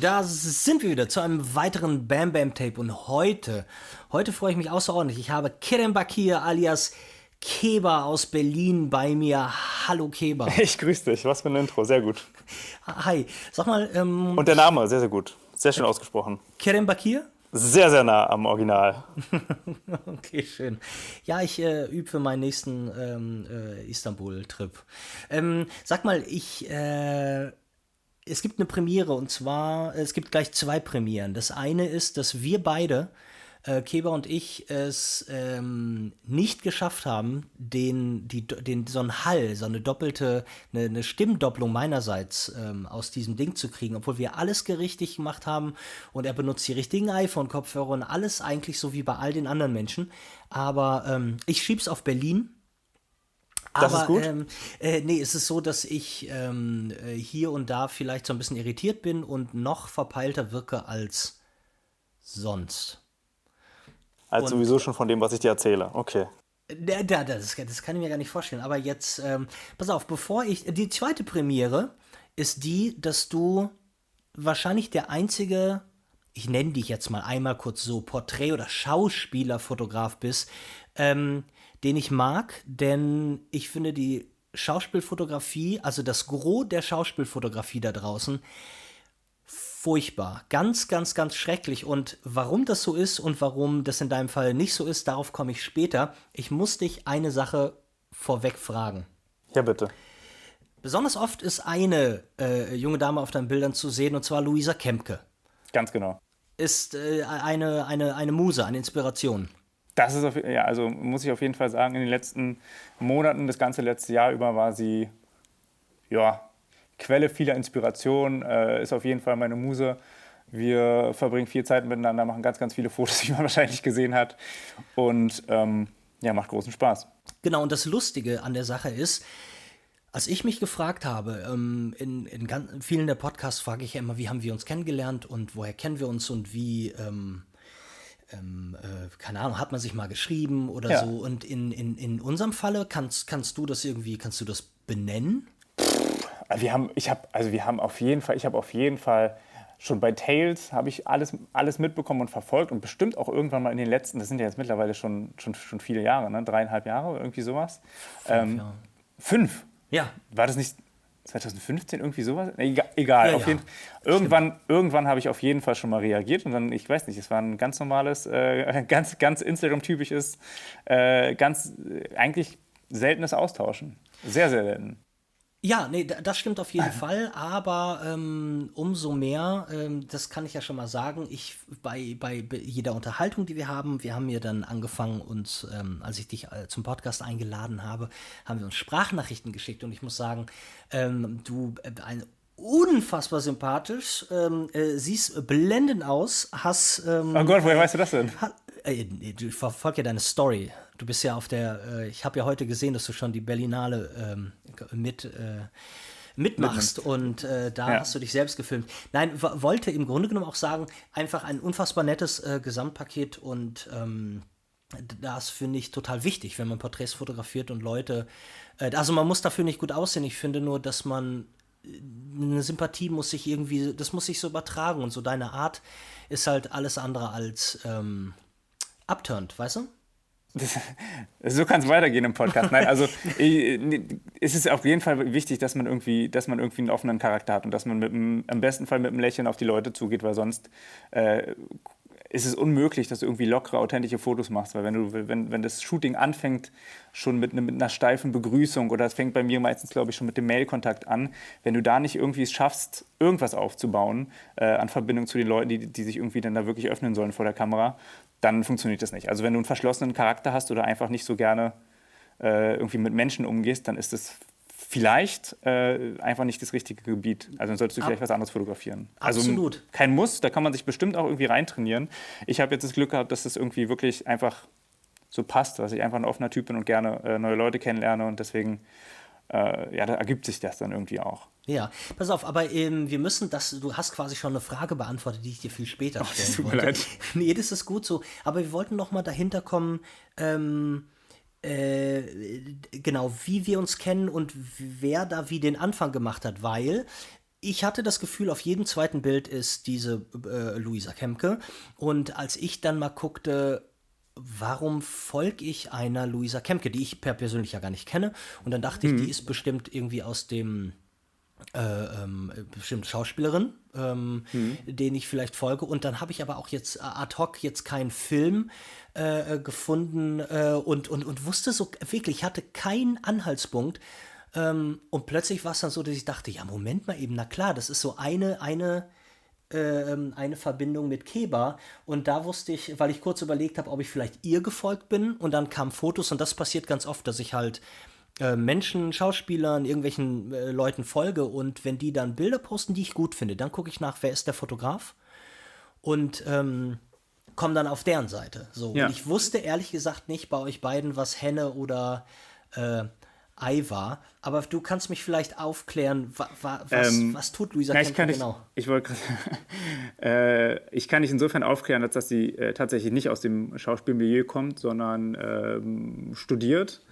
da sind wir wieder zu einem weiteren Bam Bam Tape und heute, heute freue ich mich außerordentlich. Ich habe Kerem Bakir alias Keba aus Berlin bei mir. Hallo Keba. Ich grüße dich, was für ein Intro, sehr gut. Hi, sag mal. Ähm, und der Name, sehr, sehr gut. Sehr schön ausgesprochen. Kerem Bakir? Sehr, sehr nah am Original. okay, schön. Ja, ich äh, übe für meinen nächsten ähm, äh, Istanbul-Trip. Ähm, sag mal, ich. Äh, es gibt eine Premiere und zwar, es gibt gleich zwei Premieren. Das eine ist, dass wir beide äh, Keber und ich es ähm, nicht geschafft haben, den, die, den, so einen Hall, so eine doppelte, eine, eine Stimmdopplung meinerseits ähm, aus diesem Ding zu kriegen, obwohl wir alles richtig gemacht haben und er benutzt die richtigen iPhone-Kopfhörer und alles eigentlich so wie bei all den anderen Menschen. Aber ähm, ich schieb's auf Berlin. Das aber ist gut. Ähm, äh, nee, es ist so, dass ich ähm, äh, hier und da vielleicht so ein bisschen irritiert bin und noch verpeilter wirke als sonst. Als und, sowieso schon von dem, was ich dir erzähle. Okay. Da, da, das, das kann ich mir gar nicht vorstellen. Aber jetzt, ähm, pass auf, bevor ich. Die zweite Premiere ist die, dass du wahrscheinlich der einzige, ich nenne dich jetzt mal einmal kurz so, Porträt- oder Schauspielerfotograf bist, ähm, den ich mag, denn ich finde die Schauspielfotografie, also das Gros der Schauspielfotografie da draußen, furchtbar. Ganz, ganz, ganz schrecklich. Und warum das so ist und warum das in deinem Fall nicht so ist, darauf komme ich später. Ich muss dich eine Sache vorweg fragen. Ja, bitte. Besonders oft ist eine äh, junge Dame auf deinen Bildern zu sehen, und zwar Luisa Kempke. Ganz genau. Ist äh, eine, eine, eine Muse, eine Inspiration. Das ist auf, ja, also muss ich auf jeden Fall sagen, in den letzten Monaten, das ganze letzte Jahr über war sie ja Quelle vieler Inspiration, äh, ist auf jeden Fall meine Muse. Wir verbringen viel Zeit miteinander, machen ganz, ganz viele Fotos, wie man wahrscheinlich gesehen hat. Und ähm, ja, macht großen Spaß. Genau, und das Lustige an der Sache ist, als ich mich gefragt habe, ähm, in, in, vielen der Podcasts frage ich ja immer, wie haben wir uns kennengelernt und woher kennen wir uns und wie, ähm, ähm, äh, keine Ahnung, hat man sich mal geschrieben oder ja. so. Und in, in, in unserem Falle kannst, kannst du das irgendwie, kannst du das benennen? Also wir haben, ich habe, also wir haben auf jeden Fall, ich habe auf jeden Fall schon bei Tales habe ich alles, alles mitbekommen und verfolgt und bestimmt auch irgendwann mal in den letzten, das sind ja jetzt mittlerweile schon, schon, schon viele Jahre, ne? dreieinhalb Jahre oder irgendwie sowas. Fünf, ähm, ja. fünf? Ja. War das nicht 2015 irgendwie sowas? Egal, egal ja, auf ja. jeden Irgendwann, irgendwann habe ich auf jeden Fall schon mal reagiert und dann, ich weiß nicht, es war ein ganz normales, äh, ganz, ganz Instagram-typisches, äh, ganz äh, eigentlich seltenes Austauschen. Sehr, sehr selten. Ja, nee, das stimmt auf jeden Fall, aber ähm, umso mehr, ähm, das kann ich ja schon mal sagen, ich bei, bei jeder Unterhaltung, die wir haben, wir haben ja dann angefangen, uns, ähm, als ich dich äh, zum Podcast eingeladen habe, haben wir uns Sprachnachrichten geschickt und ich muss sagen, ähm, du äh, eine unfassbar sympathisch, ähm, äh, siehst blendend aus, hast. Ähm, oh Gott, woher weißt du das denn? Ha, äh, ich verfolge ja deine Story. Du bist ja auf der, äh, ich habe ja heute gesehen, dass du schon die Berlinale ähm, mit äh, mitmachst und äh, da ja. hast du dich selbst gefilmt. Nein, wollte im Grunde genommen auch sagen, einfach ein unfassbar nettes äh, Gesamtpaket und ähm, das finde ich total wichtig, wenn man Porträts fotografiert und Leute, äh, also man muss dafür nicht gut aussehen. Ich finde nur, dass man äh, eine Sympathie muss sich irgendwie, das muss sich so übertragen und so deine Art ist halt alles andere als ähm, abturnt, weißt du? So kann es weitergehen im Podcast. Nein, also es ist auf jeden Fall wichtig, dass man irgendwie, dass man irgendwie einen offenen Charakter hat und dass man mit einem, am besten Fall mit einem Lächeln auf die Leute zugeht, weil sonst äh, ist es unmöglich, dass du irgendwie lockere, authentische Fotos machst. Weil wenn du, wenn, wenn das Shooting anfängt, schon mit, ne, mit einer steifen Begrüßung oder es fängt bei mir meistens, glaube ich, schon mit dem Mailkontakt an, wenn du da nicht irgendwie es schaffst, irgendwas aufzubauen äh, an Verbindung zu den Leuten, die, die sich irgendwie dann da wirklich öffnen sollen vor der Kamera, dann funktioniert das nicht. Also wenn du einen verschlossenen Charakter hast oder einfach nicht so gerne äh, irgendwie mit Menschen umgehst, dann ist das vielleicht äh, einfach nicht das richtige Gebiet. Also dann solltest du vielleicht Ab was anderes fotografieren. Also Absolut. kein Muss, da kann man sich bestimmt auch irgendwie reintrainieren. Ich habe jetzt das Glück gehabt, dass das irgendwie wirklich einfach so passt, dass ich einfach ein offener Typ bin und gerne äh, neue Leute kennenlerne und deswegen äh, ja, da ergibt sich das dann irgendwie auch. Ja, pass auf, aber ähm, wir müssen das, du hast quasi schon eine Frage beantwortet, die ich dir viel später stellen oh, tut wollte. Mir leid. nee, das ist gut so. Aber wir wollten noch mal dahinter kommen, ähm, äh, genau, wie wir uns kennen und wer da wie den Anfang gemacht hat, weil ich hatte das Gefühl, auf jedem zweiten Bild ist diese äh, Luisa Kemke. Und als ich dann mal guckte, warum folge ich einer Luisa Kemke, die ich per persönlich ja gar nicht kenne. Und dann dachte mhm. ich, die ist bestimmt irgendwie aus dem äh, ähm, bestimmt Schauspielerin, ähm, mhm. den ich vielleicht folge. Und dann habe ich aber auch jetzt ad hoc jetzt keinen Film äh, gefunden äh, und, und, und wusste so wirklich, ich hatte keinen Anhaltspunkt. Ähm, und plötzlich war es dann so, dass ich dachte, ja, Moment mal eben, na klar, das ist so eine, eine eine Verbindung mit Keba und da wusste ich, weil ich kurz überlegt habe, ob ich vielleicht ihr gefolgt bin und dann kamen Fotos und das passiert ganz oft, dass ich halt äh, Menschen, Schauspielern, irgendwelchen äh, Leuten folge und wenn die dann Bilder posten, die ich gut finde, dann gucke ich nach, wer ist der Fotograf und ähm, komme dann auf deren Seite. So. Ja. Und ich wusste ehrlich gesagt nicht bei euch beiden, was Henne oder äh, Ei war. Aber du kannst mich vielleicht aufklären, wa, wa, was, ähm, was, tut Luisa na, ich kann genau? Ich, ich wollte äh, ich kann dich insofern aufklären, als dass sie äh, tatsächlich nicht aus dem Schauspielmilieu kommt, sondern ähm, studiert,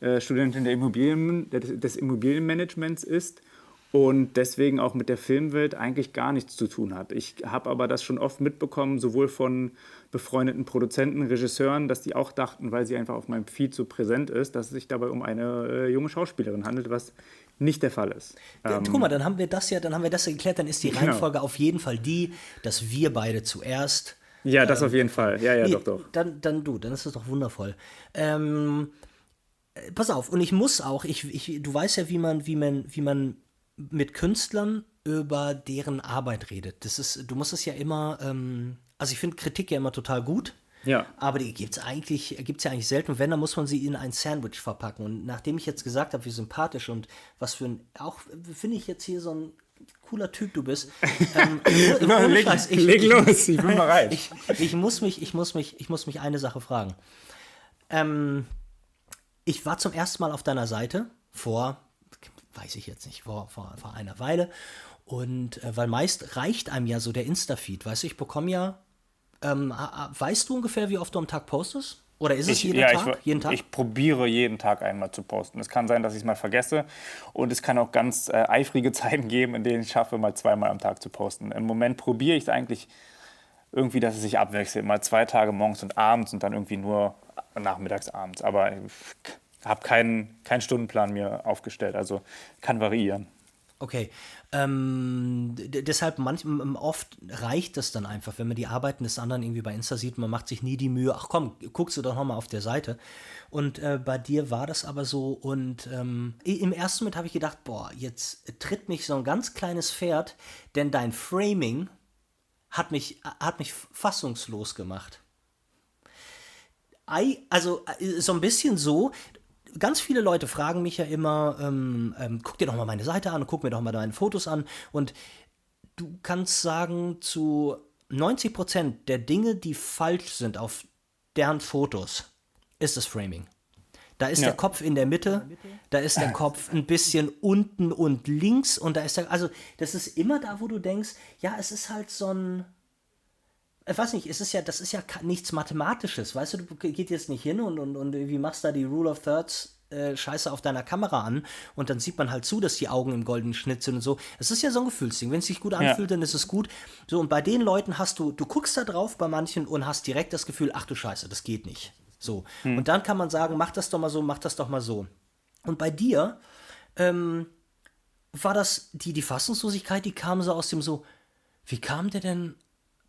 äh, Studentin der Immobilien, des Immobilienmanagements ist und deswegen auch mit der Filmwelt eigentlich gar nichts zu tun hat. Ich habe aber das schon oft mitbekommen, sowohl von befreundeten Produzenten, Regisseuren, dass die auch dachten, weil sie einfach auf meinem Feed so präsent ist, dass es sich dabei um eine äh, junge Schauspielerin handelt, was nicht der Fall ist. Ähm, Guck mal, dann haben wir das ja, dann haben wir das ja geklärt, dann ist die genau. Reihenfolge genau. auf jeden Fall die, dass wir beide zuerst. Ja, das ähm, auf jeden Fall. Ja, ja, nee, doch, doch. Dann, dann du, dann ist das doch wundervoll. Ähm, äh, pass auf, und ich muss auch, ich, ich, du weißt ja, wie man, wie man, wie man mit Künstlern über deren Arbeit redet. Das ist, du musst es ja immer, ähm, also ich finde Kritik ja immer total gut. Ja. Aber die gibt es eigentlich, gibt's ja eigentlich selten. wenn, dann muss man sie in ein Sandwich verpacken. Und nachdem ich jetzt gesagt habe, wie sympathisch und was für ein, auch finde ich jetzt hier so ein cooler Typ du bist. Ähm, leg, Scheiß, ich, leg los, ich bin bereit. ich, ich, muss mich, ich muss mich, ich muss mich eine Sache fragen. Ähm, ich war zum ersten Mal auf deiner Seite vor weiß ich jetzt nicht, vor, vor, vor einer Weile. Und äh, weil meist reicht einem ja so der Insta-Feed, weißt du, ich bekomme ja, ähm, weißt du ungefähr, wie oft du am Tag postest? Oder ist es ich, jeden, ja, Tag? Ich, jeden Tag? Ich probiere jeden Tag einmal zu posten. Es kann sein, dass ich es mal vergesse. Und es kann auch ganz äh, eifrige Zeiten geben, in denen ich schaffe, mal zweimal am Tag zu posten. Im Moment probiere ich es eigentlich irgendwie, dass es sich abwechselt. Mal zwei Tage morgens und abends und dann irgendwie nur nachmittags, abends. Aber habe keinen, keinen Stundenplan mir aufgestellt, also kann variieren. Okay. Ähm, deshalb manch, oft reicht es dann einfach, wenn man die Arbeiten des anderen irgendwie bei Insta sieht, man macht sich nie die Mühe, ach komm, guckst du doch nochmal auf der Seite. Und äh, bei dir war das aber so und ähm, im ersten Moment habe ich gedacht, boah, jetzt tritt mich so ein ganz kleines Pferd, denn dein Framing hat mich, hat mich fassungslos gemacht. also äh, so ein bisschen so, ganz viele Leute fragen mich ja immer, ähm, ähm, guck dir doch mal meine Seite an, guck mir doch mal deine Fotos an. Und du kannst sagen, zu 90 Prozent der Dinge, die falsch sind auf deren Fotos, ist das Framing. Da ist ja. der Kopf in der Mitte, da ist der Kopf ein bisschen unten und links und da ist der, also das ist immer da, wo du denkst, ja, es ist halt so ein, ich weiß nicht, es ist ja, das ist ja nichts Mathematisches, weißt du, du gehst jetzt nicht hin und, und, und wie machst da die Rule of Thirds äh, Scheiße auf deiner Kamera an und dann sieht man halt zu, dass die Augen im goldenen Schnitt sind und so. Es ist ja so ein Gefühlsding. Wenn es sich gut anfühlt, ja. dann ist es gut. So, und bei den Leuten hast du, du guckst da drauf bei manchen und hast direkt das Gefühl, ach du Scheiße, das geht nicht. So. Hm. Und dann kann man sagen, mach das doch mal so, mach das doch mal so. Und bei dir ähm, war das, die, die Fassungslosigkeit, die kam so aus dem so, wie kam der denn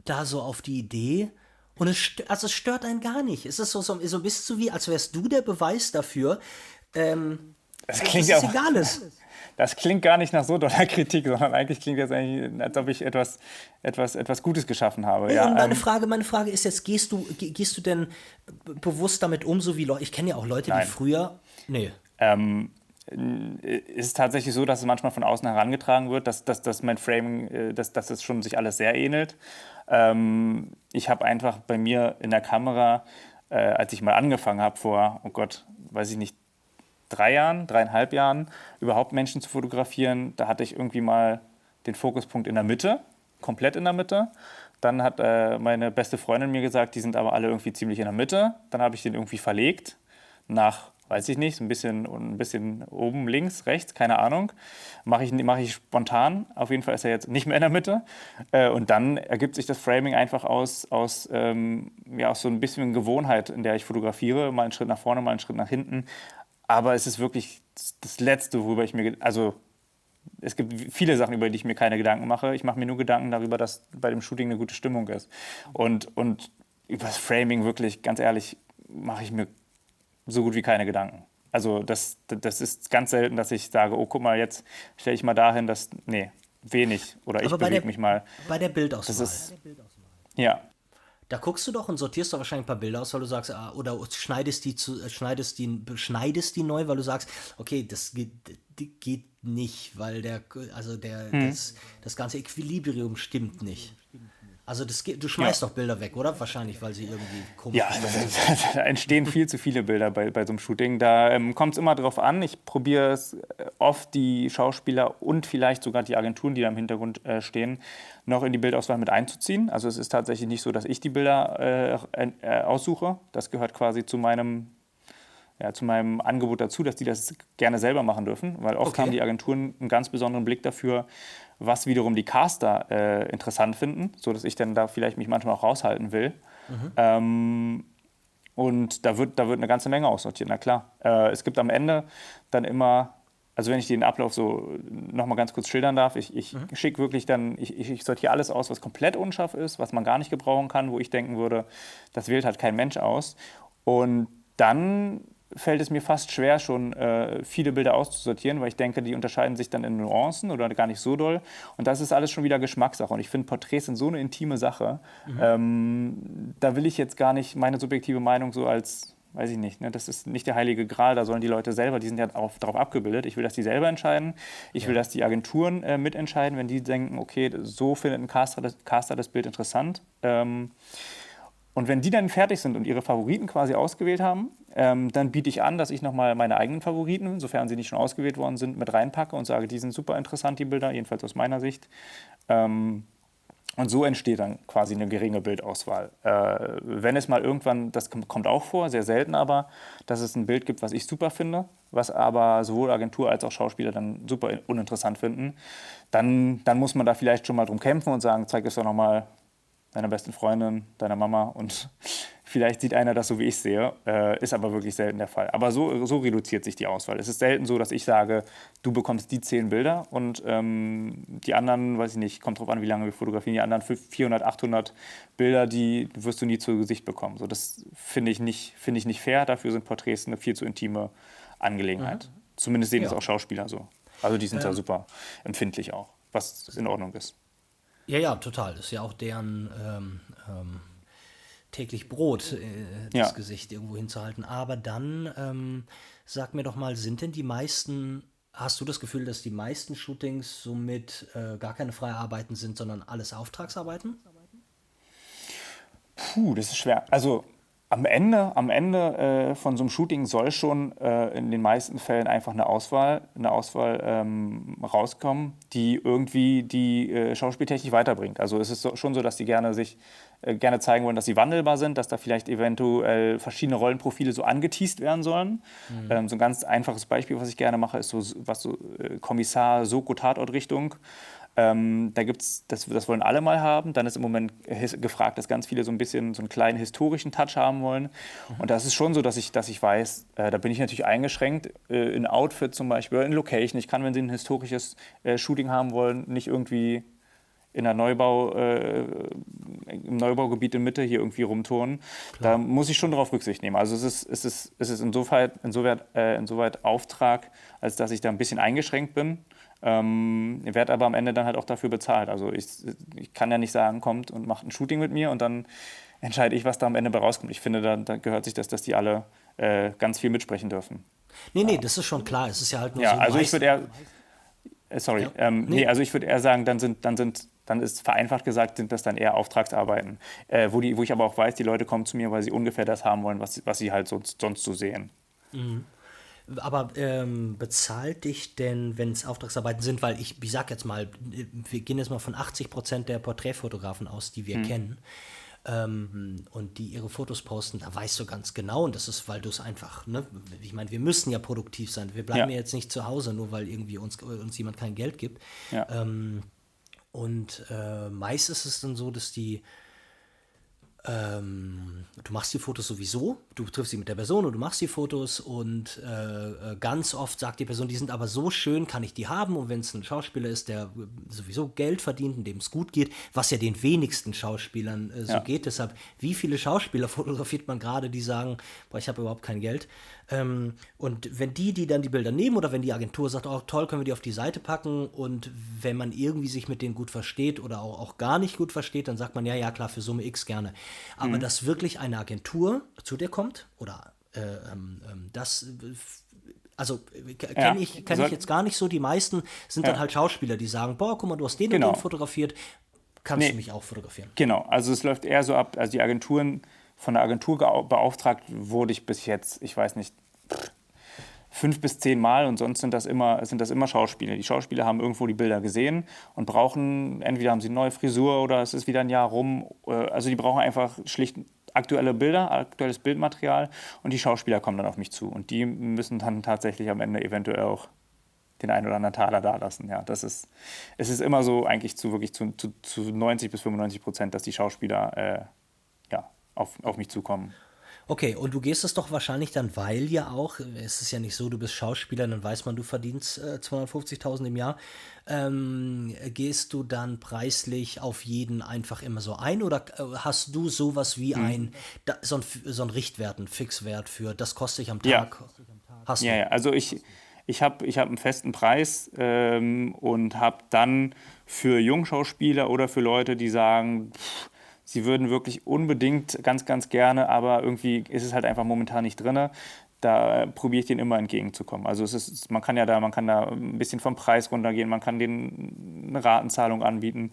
da so auf die Idee und es, also es stört einen gar nicht. Es ist so, so, so bist du wie, als wärst du der Beweis dafür, ähm, das klingt dass es auch, egal ist. Das klingt gar nicht nach so doller Kritik, sondern eigentlich klingt das eigentlich, als ob ich etwas, etwas, etwas Gutes geschaffen habe. Ja, und meine, ähm, Frage, meine Frage ist jetzt, gehst du, gehst du denn bewusst damit um, so wie Leute, ich kenne ja auch Leute, nein. die früher, nee. Ähm, ist es tatsächlich so, dass es manchmal von außen herangetragen wird, dass, dass, dass mein Framing, äh, dass, dass es schon sich alles sehr ähnelt. Ähm, ich habe einfach bei mir in der Kamera, äh, als ich mal angefangen habe vor, oh Gott, weiß ich nicht, drei Jahren, dreieinhalb Jahren, überhaupt Menschen zu fotografieren, da hatte ich irgendwie mal den Fokuspunkt in der Mitte, komplett in der Mitte. Dann hat äh, meine beste Freundin mir gesagt, die sind aber alle irgendwie ziemlich in der Mitte. Dann habe ich den irgendwie verlegt nach weiß ich nicht, ein bisschen, ein bisschen oben, links, rechts, keine Ahnung. Mache ich, mach ich spontan. Auf jeden Fall ist er jetzt nicht mehr in der Mitte. Äh, und dann ergibt sich das Framing einfach aus, aus, ähm, ja, aus so ein bisschen Gewohnheit, in der ich fotografiere. Mal einen Schritt nach vorne, mal einen Schritt nach hinten. Aber es ist wirklich das Letzte, worüber ich mir, also es gibt viele Sachen, über die ich mir keine Gedanken mache. Ich mache mir nur Gedanken darüber, dass bei dem Shooting eine gute Stimmung ist. Und, und über das Framing wirklich, ganz ehrlich, mache ich mir so gut wie keine Gedanken. Also das, das ist ganz selten, dass ich sage, oh, guck mal, jetzt stelle ich mal dahin, dass, nee, wenig. Oder ich bewege mich mal. Bei der Bildauswahl. Das ist, ja. Da guckst du doch und sortierst doch wahrscheinlich ein paar Bilder aus, weil du sagst, ah, oder schneidest die, zu, schneidest, die, schneidest die neu, weil du sagst, okay, das geht, geht nicht, weil der, also der, hm. das, das ganze Equilibrium stimmt nicht. Also das, du schmeißt ja. doch Bilder weg, oder? Wahrscheinlich, weil sie irgendwie komisch ja, sind. da entstehen viel zu viele Bilder bei, bei so einem Shooting. Da ähm, kommt es immer drauf an. Ich probiere es äh, oft, die Schauspieler und vielleicht sogar die Agenturen, die da im Hintergrund äh, stehen, noch in die Bildauswahl mit einzuziehen. Also es ist tatsächlich nicht so, dass ich die Bilder äh, äh, aussuche. Das gehört quasi zu meinem ja, zu meinem Angebot dazu, dass die das gerne selber machen dürfen, weil oft okay. haben die Agenturen einen ganz besonderen Blick dafür, was wiederum die Caster äh, interessant finden, sodass ich dann da vielleicht mich manchmal auch raushalten will. Mhm. Ähm, und da wird, da wird eine ganze Menge aussortiert, na klar. Äh, es gibt am Ende dann immer, also wenn ich den Ablauf so nochmal ganz kurz schildern darf, ich, ich mhm. schicke wirklich dann, ich, ich sortiere alles aus, was komplett unscharf ist, was man gar nicht gebrauchen kann, wo ich denken würde, das wählt halt kein Mensch aus. Und dann fällt es mir fast schwer, schon äh, viele Bilder auszusortieren, weil ich denke, die unterscheiden sich dann in Nuancen oder gar nicht so doll. Und das ist alles schon wieder Geschmackssache. Und ich finde, Porträts sind so eine intime Sache. Mhm. Ähm, da will ich jetzt gar nicht meine subjektive Meinung so als, weiß ich nicht, ne, das ist nicht der heilige Gral, da sollen die Leute selber, die sind ja darauf, darauf abgebildet. Ich will, dass die selber entscheiden. Ich ja. will, dass die Agenturen äh, mitentscheiden, wenn die denken, okay, so findet ein Caster das, Caster das Bild interessant. Ähm, und wenn die dann fertig sind und ihre Favoriten quasi ausgewählt haben, ähm, dann biete ich an, dass ich nochmal meine eigenen Favoriten, sofern sie nicht schon ausgewählt worden sind, mit reinpacke und sage, die sind super interessant, die Bilder, jedenfalls aus meiner Sicht. Ähm, und so entsteht dann quasi eine geringe Bildauswahl. Äh, wenn es mal irgendwann, das kommt auch vor, sehr selten aber, dass es ein Bild gibt, was ich super finde, was aber sowohl Agentur als auch Schauspieler dann super uninteressant finden, dann, dann muss man da vielleicht schon mal drum kämpfen und sagen, zeig es doch nochmal deiner besten Freundin, deiner Mama und vielleicht sieht einer das so, wie ich sehe, äh, ist aber wirklich selten der Fall. Aber so, so reduziert sich die Auswahl. Es ist selten so, dass ich sage, du bekommst die zehn Bilder und ähm, die anderen, weiß ich nicht, kommt drauf an, wie lange wir fotografieren, die anderen 400, 800 Bilder, die wirst du nie zu Gesicht bekommen. So, das finde ich, nicht, find ich nicht fair, dafür sind Porträts eine viel zu intime Angelegenheit. Mhm. Zumindest sehen ja. das auch Schauspieler so. Also die sind ähm. da super empfindlich auch, was in Ordnung ist. Ja, ja, total. Ist ja auch deren ähm, ähm, täglich Brot, äh, das ja. Gesicht irgendwo hinzuhalten. Aber dann, ähm, sag mir doch mal, sind denn die meisten, hast du das Gefühl, dass die meisten Shootings somit äh, gar keine Freiarbeiten sind, sondern alles Auftragsarbeiten? Puh, das ist schwer. Also am Ende, am Ende äh, von so einem Shooting soll schon äh, in den meisten Fällen einfach eine Auswahl, eine Auswahl ähm, rauskommen, die irgendwie die äh, Schauspieltechnik weiterbringt. Also es ist so, schon so, dass die gerne sich äh, gerne zeigen wollen, dass sie wandelbar sind, dass da vielleicht eventuell verschiedene Rollenprofile so angeteased werden sollen. Mhm. Ähm, so ein ganz einfaches Beispiel, was ich gerne mache, ist so was so äh, Kommissar Soko Tatortrichtung. Ähm, da gibt's, das, das wollen alle mal haben. Dann ist im Moment gefragt, dass ganz viele so ein bisschen so einen kleinen historischen Touch haben wollen. Und das ist schon so, dass ich, dass ich weiß, äh, da bin ich natürlich eingeschränkt äh, in Outfit zum Beispiel, in Location. Ich kann, wenn Sie ein historisches äh, Shooting haben wollen, nicht irgendwie in der Neubau, äh, im Neubaugebiet in Mitte hier irgendwie rumturnen. Klar. Da muss ich schon darauf Rücksicht nehmen. Also es ist, es ist, es ist insoweit, insoweit, äh, insoweit Auftrag, als dass ich da ein bisschen eingeschränkt bin. Ähm, werde aber am Ende dann halt auch dafür bezahlt. Also ich, ich kann ja nicht sagen, kommt und macht ein Shooting mit mir und dann entscheide ich, was da am Ende bei rauskommt. Ich finde, da, da gehört sich das, dass die alle äh, ganz viel mitsprechen dürfen. Nee, nee, das ist schon klar. Es ist ja halt nur ja, so. Also ich würde eher. Äh, sorry, ja. ähm, nee. nee. also ich würde eher sagen, dann sind, dann sind, dann ist vereinfacht gesagt, sind das dann eher Auftragsarbeiten, äh, wo, die, wo ich aber auch weiß, die Leute kommen zu mir, weil sie ungefähr das haben wollen, was, was sie halt sonst, sonst so sehen. Mhm. Aber ähm, bezahlt dich denn, wenn es Auftragsarbeiten sind, weil ich, ich sag jetzt mal, wir gehen jetzt mal von 80 Prozent der Porträtfotografen aus, die wir hm. kennen. ähm, und die ihre Fotos posten, da weißt du ganz genau, und das ist, weil du es einfach, ne, ich meine, wir müssen ja produktiv sein. Wir bleiben ja. ja. jetzt nicht zu Hause, nur weil irgendwie uns, uns jemand kein Geld gibt. Ja. Ähm, und äh, meist ist es dann so, dass die ähm, du machst die Fotos sowieso, du triffst sie mit der Person und du machst die Fotos und äh, äh, ganz oft sagt die Person, die sind aber so schön, kann ich die haben und wenn es ein Schauspieler ist, der sowieso Geld verdient und dem es gut geht, was ja den wenigsten Schauspielern äh, so ja. geht, deshalb, wie viele Schauspieler fotografiert man gerade, die sagen, boah, ich habe überhaupt kein Geld ähm, und wenn die, die dann die Bilder nehmen oder wenn die Agentur sagt, oh toll, können wir die auf die Seite packen und wenn man irgendwie sich mit denen gut versteht oder auch, auch gar nicht gut versteht, dann sagt man, ja, ja, klar, für Summe X gerne. Aber mhm. dass wirklich eine Agentur zu dir kommt oder äh, ähm, ähm das also kenne ja. ich, kenn ich jetzt gar nicht so. Die meisten sind ja. dann halt Schauspieler, die sagen, boah, guck mal, du hast den genau. und den fotografiert, kannst nee. du mich auch fotografieren. Genau, also es läuft eher so ab, also die Agenturen von der Agentur beauftragt wurde ich bis jetzt, ich weiß nicht, fünf bis zehn Mal und sonst sind das, immer, sind das immer Schauspieler. Die Schauspieler haben irgendwo die Bilder gesehen und brauchen, entweder haben sie eine neue Frisur oder es ist wieder ein Jahr rum. Äh, also die brauchen einfach schlicht aktuelle Bilder, aktuelles Bildmaterial und die Schauspieler kommen dann auf mich zu und die müssen dann tatsächlich am Ende eventuell auch den einen oder anderen Taler da lassen. Ja, das ist, es ist immer so eigentlich zu wirklich zu, zu, zu 90 bis 95 Prozent, dass die Schauspieler äh, auf, auf mich zukommen. Okay, und du gehst es doch wahrscheinlich dann, weil ja auch, es ist ja nicht so, du bist Schauspieler, dann weiß man, du verdienst äh, 250.000 im Jahr. Ähm, gehst du dann preislich auf jeden einfach immer so ein oder äh, hast du sowas wie hm. ein, da, so ein, so ein Richtwert, ein Fixwert für, das kostet ich am Tag? Ja, hast ja, ja. also ich, ich habe ich hab einen festen Preis ähm, und habe dann für Jungschauspieler oder für Leute, die sagen, pff, sie würden wirklich unbedingt ganz, ganz gerne, aber irgendwie ist es halt einfach momentan nicht drin. Da probiere ich denen immer entgegenzukommen. Also es ist, man kann ja da, man kann da ein bisschen vom Preis runtergehen, man kann denen eine Ratenzahlung anbieten.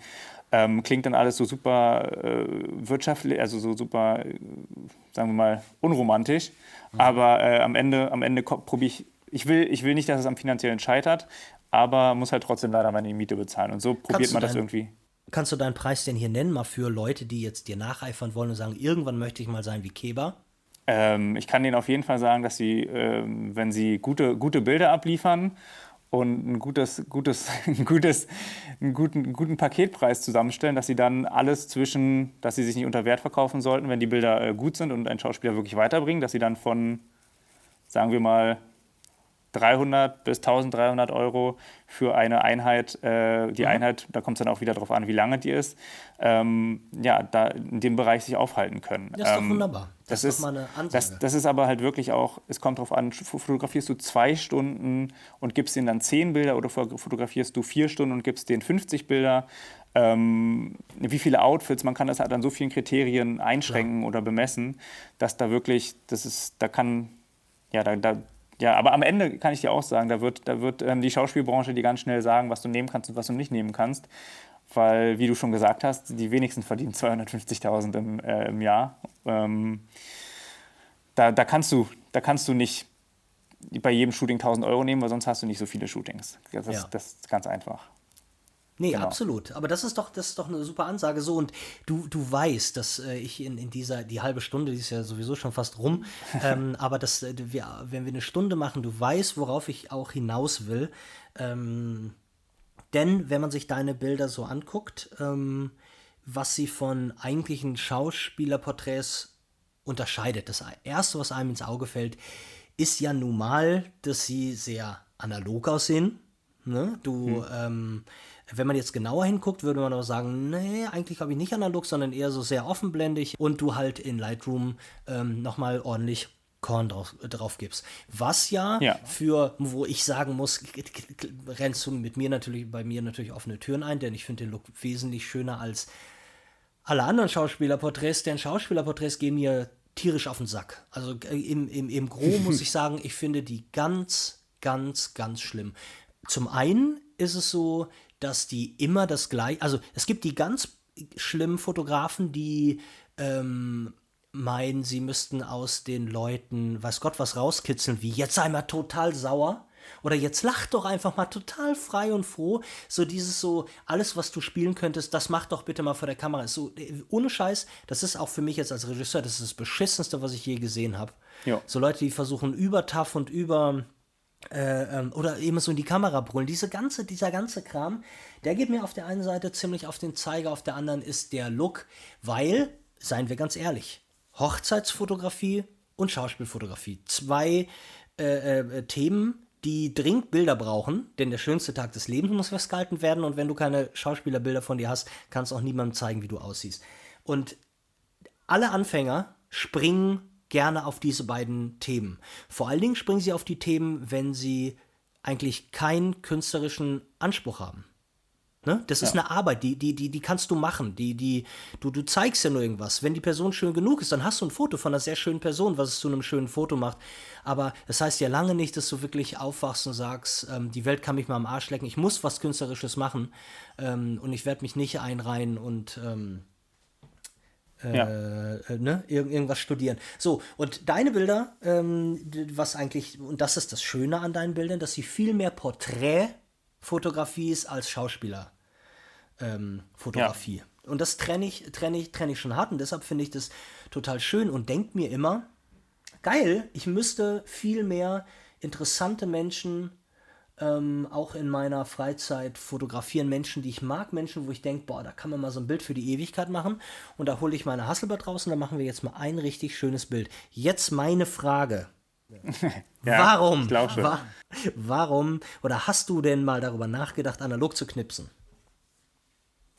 Ähm, klingt dann alles so super äh, wirtschaftlich, also so super, äh, sagen wir mal, unromantisch. Mhm. Aber äh, am Ende, am Ende probiere ich, ich will, ich will nicht, dass es am finanziellen scheitert, aber muss halt trotzdem leider meine Miete bezahlen. Und so probiert man das irgendwie. Kannst du deinen Preis denn hier nennen, mal für Leute, die jetzt dir nacheifern wollen und sagen, irgendwann möchte ich mal sein wie Keba? Ähm, ich kann denen auf jeden Fall sagen, dass sie, ähm, wenn sie gute, gute Bilder abliefern und ein gutes, gutes, gutes, einen guten, einen guten Paketpreis zusammenstellen, dass sie dann alles zwischen, dass sie sich nicht unter Wert verkaufen sollten, wenn die Bilder äh, gut sind und ein Schauspieler wirklich weiterbringen, dass sie dann von, sagen wir mal, 300 bis 1300 Euro für eine Einheit. Äh, die mhm. Einheit, da kommt es dann auch wieder darauf an, wie lange die ist, ähm, ja, da in dem Bereich sich aufhalten können. Das ist ähm, doch wunderbar. Das, das ist, mal eine Ansage. Das, das, ist aber halt wirklich auch, es kommt darauf an, fotografierst du zwei Stunden und gibst denen dann zehn Bilder oder fotografierst du vier Stunden und gibst denen 50 Bilder. Ähm, wie viele Outfits, man kann das halt an so vielen Kriterien einschränken ja. oder bemessen, dass da wirklich, das ist, da kann, ja, da, da ja, aber am Ende kann ich dir auch sagen, da wird, da wird ähm, die Schauspielbranche dir ganz schnell sagen, was du nehmen kannst und was du nicht nehmen kannst. Weil, wie du schon gesagt hast, die wenigsten verdienen 250.000 im, äh, im Jahr. Ähm, da, da, kannst du, da kannst du nicht bei jedem Shooting 1000 Euro nehmen, weil sonst hast du nicht so viele Shootings. Das, ja. das ist ganz einfach. Nee, genau. absolut. Aber das ist doch, das ist doch eine super Ansage. So, und du, du weißt, dass äh, ich in, in dieser, die halbe Stunde, die ist ja sowieso schon fast rum, ähm, aber dass äh, wir, wenn wir eine Stunde machen, du weißt, worauf ich auch hinaus will. Ähm, denn wenn man sich deine Bilder so anguckt, ähm, was sie von eigentlichen Schauspielerporträts unterscheidet, das erste, was einem ins Auge fällt, ist ja nun mal, dass sie sehr analog aussehen. Ne? Du, hm. ähm, wenn man jetzt genauer hinguckt, würde man aber sagen, nee, eigentlich habe ich nicht analog, sondern eher so sehr offenblendig und du halt in Lightroom ähm, nochmal ordentlich Korn drauf, drauf gibst. Was ja, ja, für, wo ich sagen muss, rennst du mit mir natürlich, bei mir natürlich offene Türen ein, denn ich finde den Look wesentlich schöner als alle anderen Schauspielerporträts, denn Schauspielerporträts gehen mir tierisch auf den Sack. Also äh, im, im, im Gro muss ich sagen, ich finde die ganz, ganz, ganz schlimm. Zum einen ist es so, dass die immer das gleiche, also es gibt die ganz schlimmen Fotografen, die ähm, meinen, sie müssten aus den Leuten, weiß Gott, was rauskitzeln, wie jetzt sei mal total sauer. Oder jetzt lach doch einfach mal total frei und froh. So dieses so, alles, was du spielen könntest, das mach doch bitte mal vor der Kamera. So, äh, ohne Scheiß, das ist auch für mich jetzt als Regisseur, das ist das Beschissenste, was ich je gesehen habe. So Leute, die versuchen über tough und über äh, ähm, oder eben so in die Kamera brüllen. Diese ganze, dieser ganze Kram, der geht mir auf der einen Seite ziemlich auf den Zeiger, auf der anderen ist der Look, weil, seien wir ganz ehrlich, Hochzeitsfotografie und Schauspielfotografie, zwei äh, äh, Themen, die dringend Bilder brauchen, denn der schönste Tag des Lebens muss festgehalten werden und wenn du keine Schauspielerbilder von dir hast, kannst du auch niemandem zeigen, wie du aussiehst. Und alle Anfänger springen gerne auf diese beiden Themen. Vor allen Dingen springen sie auf die Themen, wenn sie eigentlich keinen künstlerischen Anspruch haben. Ne? Das ja. ist eine Arbeit, die, die, die, die kannst du machen. Die, die, du, du zeigst ja nur irgendwas. Wenn die Person schön genug ist, dann hast du ein Foto von einer sehr schönen Person, was es zu einem schönen Foto macht. Aber das heißt ja lange nicht, dass du wirklich aufwachst und sagst, ähm, die Welt kann mich mal am Arsch lecken, ich muss was Künstlerisches machen ähm, und ich werde mich nicht einreihen und ähm, äh, ja. äh, ne, Ir irgendwas studieren. So, und deine Bilder, ähm, was eigentlich, und das ist das Schöne an deinen Bildern, dass sie viel mehr Porträtfotografie ist als Schauspielerfotografie. Ähm, ja. Und das trenne ich, trenne ich, trenne ich schon hart und deshalb finde ich das total schön und denke mir immer, geil, ich müsste viel mehr interessante Menschen ähm, auch in meiner Freizeit fotografieren Menschen, die ich mag, Menschen, wo ich denke, boah, da kann man mal so ein Bild für die Ewigkeit machen. Und da hole ich meine Hasselblatt raus und da machen wir jetzt mal ein richtig schönes Bild. Jetzt meine Frage. ja, warum? Wa warum? Oder hast du denn mal darüber nachgedacht, analog zu knipsen?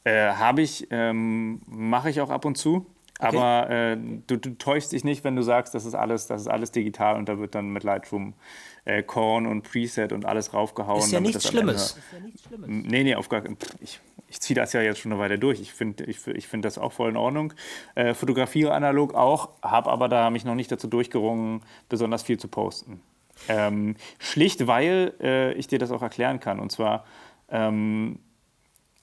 Äh, Habe ich, ähm, mache ich auch ab und zu. Okay. Aber äh, du, du, täuschst dich nicht, wenn du sagst, das ist alles, das ist alles digital und da wird dann mit Lightroom äh, Korn und Preset und alles raufgehauen. Ist ja nichts Schlimmes. Ist ja nichts Schlimmes. Nee, nee, auf gar keinen Ich, ich ziehe das ja jetzt schon eine Weile durch. Ich finde ich, ich find das auch voll in Ordnung. Äh, fotografiere analog auch, habe aber da mich noch nicht dazu durchgerungen, besonders viel zu posten. Ähm, schlicht, weil äh, ich dir das auch erklären kann. Und zwar, ähm,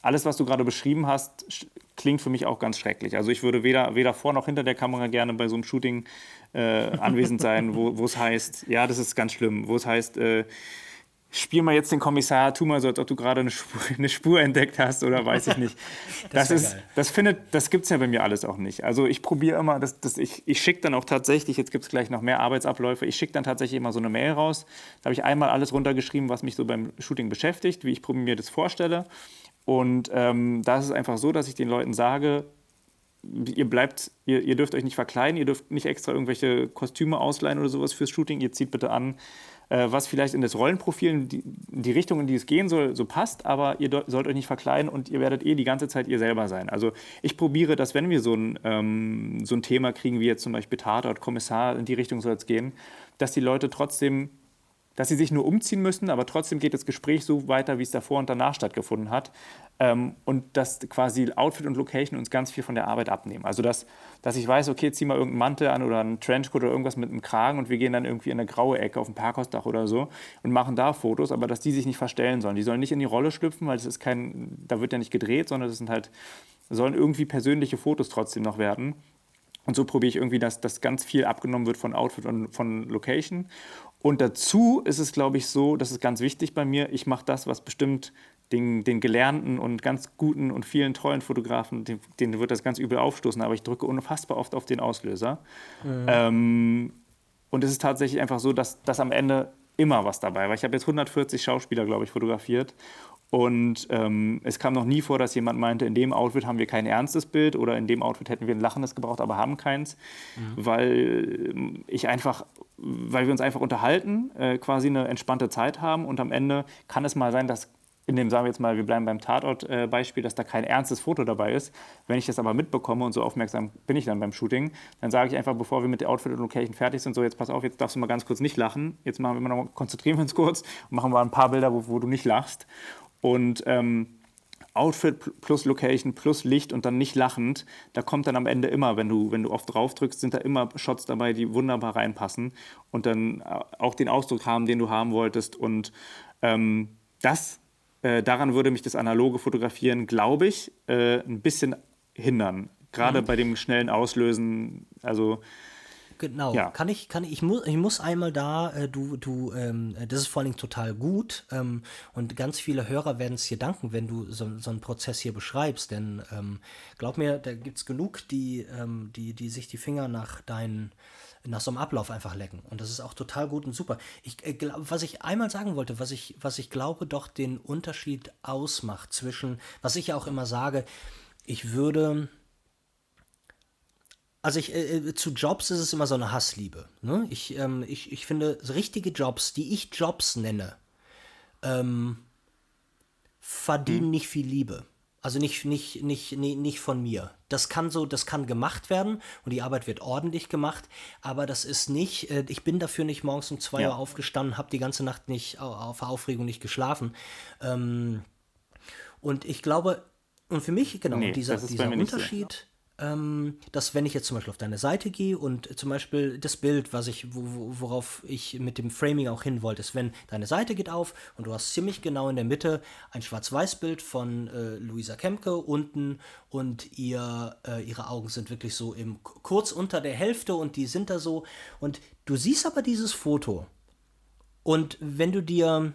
alles, was du gerade beschrieben hast, klingt für mich auch ganz schrecklich. Also ich würde weder, weder vor noch hinter der Kamera gerne bei so einem Shooting äh, anwesend sein, wo es heißt, ja, das ist ganz schlimm, wo es heißt, äh, spiel mal jetzt den Kommissar, tu mal so, als ob du gerade eine Spur, eine Spur entdeckt hast oder weiß ich nicht. das, das ist, das findet, das gibt es ja bei mir alles auch nicht. Also ich probiere immer, das, das, ich, ich schicke dann auch tatsächlich, jetzt gibt es gleich noch mehr Arbeitsabläufe, ich schicke dann tatsächlich immer so eine Mail raus. Da habe ich einmal alles runtergeschrieben, was mich so beim Shooting beschäftigt, wie ich mir das vorstelle. Und ähm, da ist es einfach so, dass ich den Leuten sage, ihr bleibt, ihr, ihr, dürft euch nicht verkleiden, ihr dürft nicht extra irgendwelche Kostüme ausleihen oder sowas fürs Shooting. Ihr zieht bitte an, äh, was vielleicht in das Rollenprofil, in die, in die, Richtung, in die es gehen soll, so passt, aber ihr sollt euch nicht verkleiden und ihr werdet eh die ganze Zeit ihr selber sein. Also ich probiere, dass wenn wir so ein, ähm, so ein Thema kriegen, wie jetzt zum Beispiel Tatort, Kommissar, in die Richtung soll es gehen, dass die Leute trotzdem dass sie sich nur umziehen müssen, aber trotzdem geht das Gespräch so weiter, wie es davor und danach stattgefunden hat. Ähm, und dass quasi Outfit und Location uns ganz viel von der Arbeit abnehmen. Also, dass, dass ich weiß, okay, zieh mal irgendeinen Mantel an oder einen Trenchcoat oder irgendwas mit einem Kragen und wir gehen dann irgendwie in eine graue Ecke auf dem Parkhausdach oder so und machen da Fotos, aber dass die sich nicht verstellen sollen. Die sollen nicht in die Rolle schlüpfen, weil es ist kein, da wird ja nicht gedreht, sondern das sind halt, sollen irgendwie persönliche Fotos trotzdem noch werden. Und so probiere ich irgendwie, dass, dass ganz viel abgenommen wird von Outfit und von Location. Und dazu ist es, glaube ich, so, das ist ganz wichtig bei mir, ich mache das, was bestimmt den, den gelernten und ganz guten und vielen tollen Fotografen, denen, denen wird das ganz übel aufstoßen, aber ich drücke unfassbar oft auf den Auslöser. Mhm. Ähm, und es ist tatsächlich einfach so, dass, dass am Ende immer was dabei war. Ich habe jetzt 140 Schauspieler, glaube ich, fotografiert und ähm, es kam noch nie vor, dass jemand meinte, in dem Outfit haben wir kein ernstes Bild oder in dem Outfit hätten wir ein lachendes gebraucht, aber haben keins, mhm. weil ich einfach, weil wir uns einfach unterhalten, äh, quasi eine entspannte Zeit haben und am Ende kann es mal sein, dass in dem, sagen wir jetzt mal, wir bleiben beim Tatort-Beispiel, dass da kein ernstes Foto dabei ist. Wenn ich das aber mitbekomme und so aufmerksam bin ich dann beim Shooting, dann sage ich einfach, bevor wir mit der Outfit und Location fertig sind, so jetzt pass auf, jetzt darfst du mal ganz kurz nicht lachen. Jetzt machen wir noch, konzentrieren wir uns kurz und machen wir ein paar Bilder, wo, wo du nicht lachst. Und ähm, Outfit plus Location plus Licht und dann nicht lachend, da kommt dann am Ende immer, wenn du, wenn du oft drauf drückst, sind da immer Shots dabei, die wunderbar reinpassen und dann äh, auch den Ausdruck haben, den du haben wolltest. Und ähm, das, äh, daran würde mich das analoge Fotografieren, glaube ich, äh, ein bisschen hindern. Gerade mhm. bei dem schnellen Auslösen. Also Genau, ja. kann ich, kann ich, ich muss, ich muss einmal da, äh, du, du, ähm, das ist vor allen Dingen total gut ähm, und ganz viele Hörer werden es dir danken, wenn du so, so einen Prozess hier beschreibst, denn ähm, glaub mir, da gibt es genug, die, ähm, die, die sich die Finger nach deinen, nach so einem Ablauf einfach lecken und das ist auch total gut und super. Ich, äh, was ich einmal sagen wollte, was ich, was ich glaube doch den Unterschied ausmacht zwischen, was ich ja auch immer sage, ich würde also ich, äh, äh, zu Jobs ist es immer so eine Hassliebe. Ne? Ich, ähm, ich, ich finde, so richtige Jobs, die ich Jobs nenne, ähm, verdienen hm. nicht viel Liebe. Also nicht, nicht, nicht, nicht, nicht von mir. Das kann so, das kann gemacht werden und die Arbeit wird ordentlich gemacht, aber das ist nicht, äh, ich bin dafür nicht morgens um zwei ja. Uhr aufgestanden, habe die ganze Nacht nicht auf Aufregung nicht geschlafen. Ähm, und ich glaube, und für mich, genau, nee, dieser, dieser Unterschied. So, ja dass wenn ich jetzt zum Beispiel auf deine Seite gehe und zum Beispiel das Bild, was ich, wo, worauf ich mit dem Framing auch hin wollte, ist, wenn deine Seite geht auf und du hast ziemlich genau in der Mitte ein Schwarz-Weiß-Bild von äh, Luisa Kemke unten und ihr, äh, ihre Augen sind wirklich so im kurz unter der Hälfte und die sind da so. Und du siehst aber dieses Foto und wenn du dir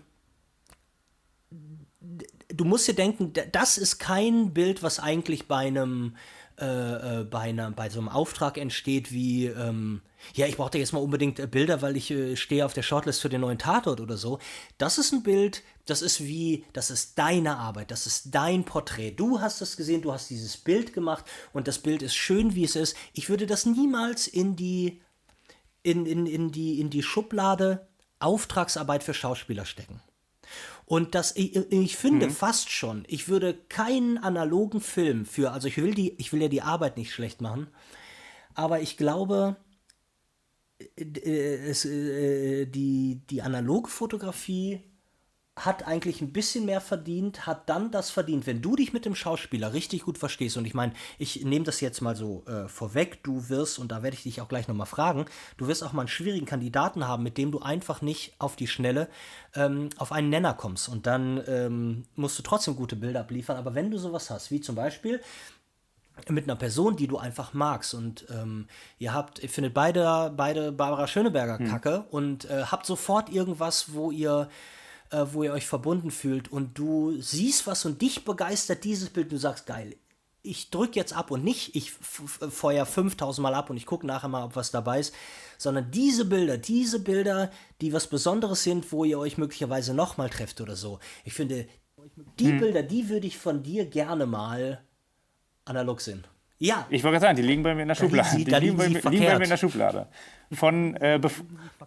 du musst dir denken, das ist kein Bild, was eigentlich bei einem äh, äh, bei, einer, bei so einem Auftrag entsteht wie, ähm, ja, ich brauchte jetzt mal unbedingt äh, Bilder, weil ich äh, stehe auf der Shortlist für den neuen Tatort oder so. Das ist ein Bild, das ist wie, das ist deine Arbeit, das ist dein Porträt. Du hast es gesehen, du hast dieses Bild gemacht und das Bild ist schön, wie es ist. Ich würde das niemals in die, in, in, in die, in die Schublade Auftragsarbeit für Schauspieler stecken. Und das, ich, ich finde mhm. fast schon, ich würde keinen analogen Film für, also ich will die, ich will ja die Arbeit nicht schlecht machen, aber ich glaube, äh, äh, es, äh, die, die analoge Fotografie hat eigentlich ein bisschen mehr verdient, hat dann das verdient, wenn du dich mit dem Schauspieler richtig gut verstehst. Und ich meine, ich nehme das jetzt mal so äh, vorweg, du wirst, und da werde ich dich auch gleich nochmal fragen, du wirst auch mal einen schwierigen Kandidaten haben, mit dem du einfach nicht auf die Schnelle ähm, auf einen Nenner kommst. Und dann ähm, musst du trotzdem gute Bilder abliefern. Aber wenn du sowas hast, wie zum Beispiel, mit einer Person, die du einfach magst und ähm, ihr habt, ihr findet beide, beide Barbara Schöneberger hm. Kacke und äh, habt sofort irgendwas, wo ihr äh, wo ihr euch verbunden fühlt und du siehst was und dich begeistert dieses Bild und du sagst, geil, ich drücke jetzt ab und nicht, ich feuer 5000 Mal ab und ich gucke nachher mal, ob was dabei ist, sondern diese Bilder, diese Bilder, die was Besonderes sind, wo ihr euch möglicherweise nochmal trefft oder so. Ich finde, die hm. Bilder, die würde ich von dir gerne mal analog sehen. Ja. Ich wollte gerade sagen, die liegen bei mir in der Schublade. Sie, die liegen, bei, liegen bei, mir in der Schublade. Von, äh, bef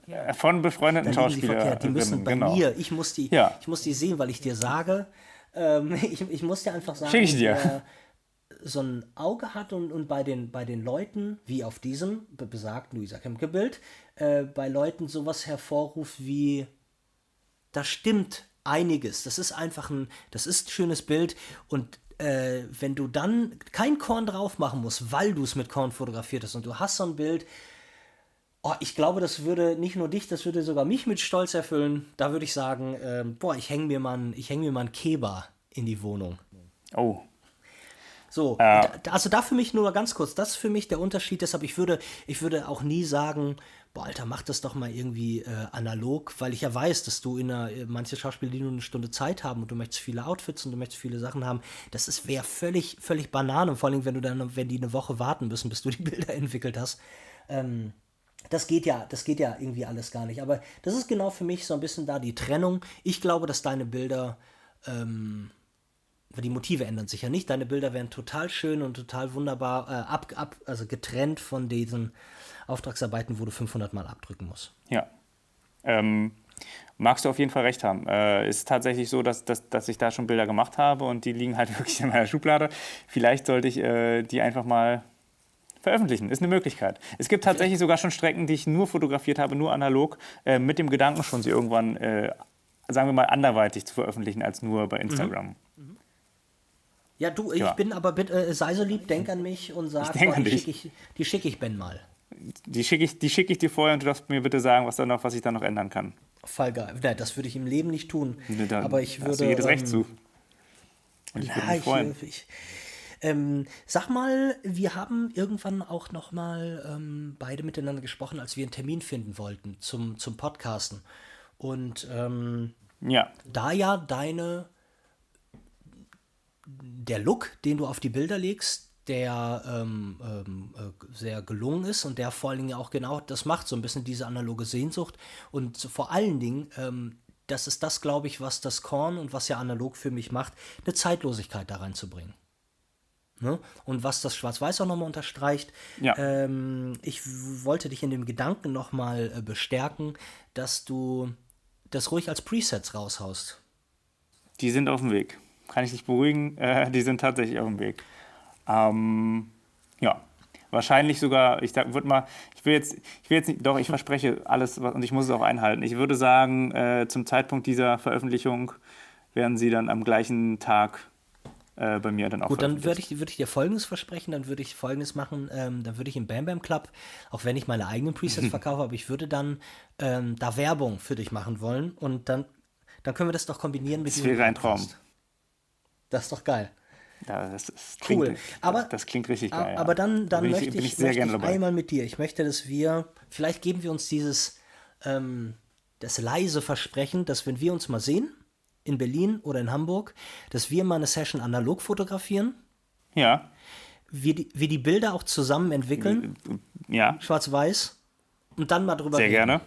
äh, von befreundeten Schauspielern. Die müssen bei genau. mir. Ich muss, die, ja. ich muss die sehen, weil ich dir sage, ähm, ich, ich muss dir einfach sagen, Schick ich dir. Wer so ein Auge hat und, und bei, den, bei den Leuten, wie auf diesem besagten Luisa Kemke-Bild, äh, bei Leuten sowas hervorruft wie, da stimmt einiges. Das ist einfach ein, das ist ein schönes Bild und äh, wenn du dann kein Korn drauf machen musst, weil du es mit Korn fotografiert hast und du hast so ein Bild, oh, ich glaube, das würde nicht nur dich, das würde sogar mich mit Stolz erfüllen. Da würde ich sagen, äh, boah, ich hänge mir, mal, häng mir mal einen Keber in die Wohnung. Oh. So, äh. also da für mich nur ganz kurz, das ist für mich der Unterschied, deshalb ich würde, ich würde auch nie sagen, boah, Alter, mach das doch mal irgendwie äh, analog, weil ich ja weiß, dass du in einer, äh, manche Schauspieler, die nur eine Stunde Zeit haben und du möchtest viele Outfits und du möchtest viele Sachen haben, das ist wäre völlig, völlig Banane, vor allem wenn du dann, wenn die eine Woche warten müssen, bis du die Bilder entwickelt hast. Ähm, das geht ja, das geht ja irgendwie alles gar nicht. Aber das ist genau für mich so ein bisschen da die Trennung. Ich glaube, dass deine Bilder, ähm, die Motive ändern sich ja nicht. Deine Bilder werden total schön und total wunderbar äh, ab, ab, also getrennt von diesen Auftragsarbeiten, wo du 500 Mal abdrücken musst. Ja. Ähm, magst du auf jeden Fall recht haben. Äh, ist tatsächlich so, dass, dass, dass ich da schon Bilder gemacht habe und die liegen halt wirklich in meiner Schublade. Vielleicht sollte ich äh, die einfach mal veröffentlichen. Ist eine Möglichkeit. Es gibt tatsächlich sogar schon Strecken, die ich nur fotografiert habe, nur analog, äh, mit dem Gedanken schon, sie irgendwann, äh, sagen wir mal, anderweitig zu veröffentlichen als nur bei Instagram. Mhm. mhm. Ja, du, ich ja. bin aber bitte, äh, sei so lieb, denk an mich und sag, ich boah, die schicke ich, schick ich Ben mal. Die schicke ich, schick ich dir vorher und du darfst mir bitte sagen, was, da noch, was ich da noch ändern kann. Fall geil. Nein, das würde ich im Leben nicht tun. Nee, aber ich würde. Hast du jedes ähm, Recht zu. Und ich würde mich freuen. Ich, Ähm, sag mal, wir haben irgendwann auch noch mal ähm, beide miteinander gesprochen, als wir einen Termin finden wollten zum, zum Podcasten. Und ähm, ja. da ja deine der Look, den du auf die Bilder legst, der ähm, ähm, äh, sehr gelungen ist und der vor allen Dingen auch genau das macht, so ein bisschen diese analoge Sehnsucht. Und vor allen Dingen, ähm, das ist das, glaube ich, was das Korn und was ja analog für mich macht, eine Zeitlosigkeit da reinzubringen. Ne? Und was das Schwarz-Weiß auch nochmal unterstreicht, ja. ähm, ich wollte dich in dem Gedanken nochmal äh, bestärken, dass du das ruhig als Presets raushaust. Die sind auf dem Weg. Kann ich dich beruhigen? Äh, die sind tatsächlich auf dem Weg. Ähm, ja, wahrscheinlich sogar, ich würde mal, ich will jetzt, ich will jetzt nicht, doch, ich verspreche alles und ich muss es auch einhalten. Ich würde sagen, äh, zum Zeitpunkt dieser Veröffentlichung werden sie dann am gleichen Tag äh, bei mir dann auch Gut, dann würde ich, würd ich dir Folgendes versprechen, dann würde ich Folgendes machen, ähm, dann würde ich im Bam Bam Club, auch wenn ich meine eigenen Presets verkaufe, aber ich würde dann ähm, da Werbung für dich machen wollen und dann, dann können wir das doch kombinieren mit Das wäre ein Traum. Das ist doch geil. Ja, das, das klingt, cool. Aber, das klingt richtig geil. Aber dann, dann möchte ich, ich, möchte ich einmal mit dir. Ich möchte, dass wir, vielleicht geben wir uns dieses, ähm, das leise Versprechen, dass wenn wir uns mal sehen, in Berlin oder in Hamburg, dass wir mal eine Session analog fotografieren. Ja. Wir die, wir die Bilder auch zusammen entwickeln. Ja. Schwarz-Weiß. Und dann mal drüber sehr reden. Sehr gerne.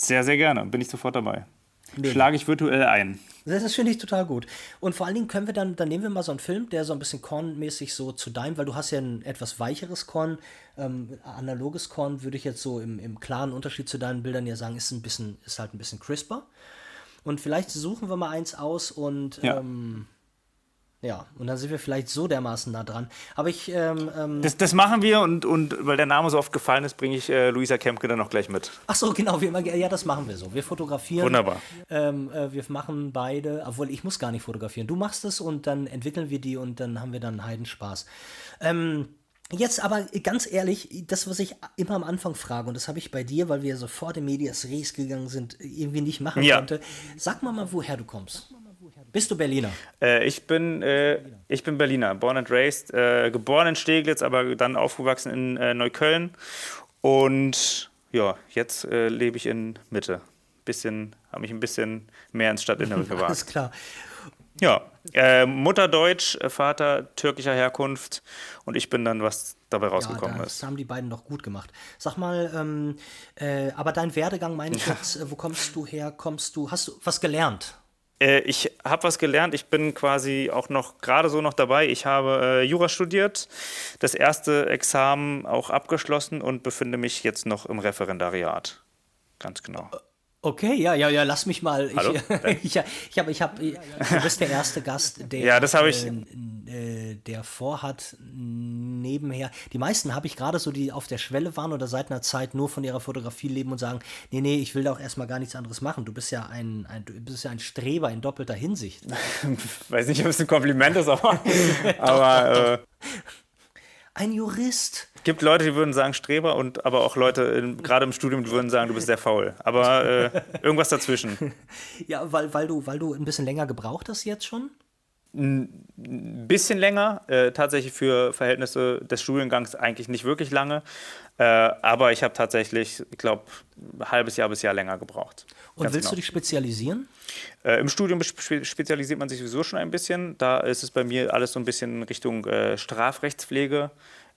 Sehr, sehr gerne. Bin ich sofort dabei. Nee. Schlage ich virtuell ein. Das, das finde ich total gut. Und vor allen Dingen können wir dann, dann nehmen wir mal so einen Film, der so ein bisschen kornmäßig so zu deinem, weil du hast ja ein etwas weicheres Korn, ähm, analoges Korn würde ich jetzt so im, im klaren Unterschied zu deinen Bildern ja sagen, ist ein bisschen, ist halt ein bisschen crisper. Und vielleicht suchen wir mal eins aus und ja. Ähm, ja, und dann sind wir vielleicht so dermaßen nah dran. Aber ich. Ähm, ähm das, das, machen wir und, und weil der Name so oft gefallen ist, bringe ich äh, Luisa Kempke dann noch gleich mit. Ach so, genau. Wir, ja, das machen wir so. Wir fotografieren. Wunderbar. Ähm, äh, wir machen beide, obwohl ich muss gar nicht fotografieren. Du machst es und dann entwickeln wir die und dann haben wir dann Heidenspaß. Ähm. Jetzt aber ganz ehrlich, das, was ich immer am Anfang frage, und das habe ich bei dir, weil wir so vor dem Medias Res gegangen sind, irgendwie nicht machen ja. konnte. Sag mal mal, woher du kommst. Bist du Berliner? Äh, ich, bin, äh, ich bin Berliner, born and raised, äh, geboren in Steglitz, aber dann aufgewachsen in äh, Neukölln. Und ja, jetzt äh, lebe ich in Mitte. Bisschen, habe mich ein bisschen mehr ins Stadtinnere gewagt. Alles klar. Ja, äh, Mutter Deutsch, Vater türkischer Herkunft und ich bin dann, was dabei rausgekommen ja, das ist. Das haben die beiden doch gut gemacht. Sag mal, ähm, äh, aber dein Werdegang, meine ich jetzt, äh, wo kommst du her? Kommst du, hast du was gelernt? Äh, ich habe was gelernt. Ich bin quasi auch noch gerade so noch dabei. Ich habe äh, Jura studiert, das erste Examen auch abgeschlossen und befinde mich jetzt noch im Referendariat. Ganz genau. Okay, ja, ja, ja, lass mich mal. Hallo? Ich, ich, ich habe, ich hab, du bist der erste Gast, der, ja, das ich. Äh, der vorhat, nebenher. Die meisten habe ich gerade so, die auf der Schwelle waren oder seit einer Zeit nur von ihrer Fotografie leben und sagen, nee, nee, ich will da auch erstmal gar nichts anderes machen. Du bist ja ein, ein du bist ja ein Streber in doppelter Hinsicht. Weiß nicht, ob es ein Kompliment ist, aber. aber äh, ein Jurist. Es gibt Leute, die würden sagen Streber und aber auch Leute, gerade im Studium, die würden sagen, du bist sehr faul. Aber äh, irgendwas dazwischen. Ja, weil, weil, du, weil du ein bisschen länger gebraucht hast jetzt schon? Ein bisschen länger, äh, tatsächlich für Verhältnisse des Studiengangs eigentlich nicht wirklich lange. Äh, aber ich habe tatsächlich, ich glaube, ein halbes Jahr bis Jahr länger gebraucht. Und willst genau. du dich spezialisieren? Äh, Im Studium spe spezialisiert man sich sowieso schon ein bisschen. Da ist es bei mir alles so ein bisschen Richtung Strafrechtspflege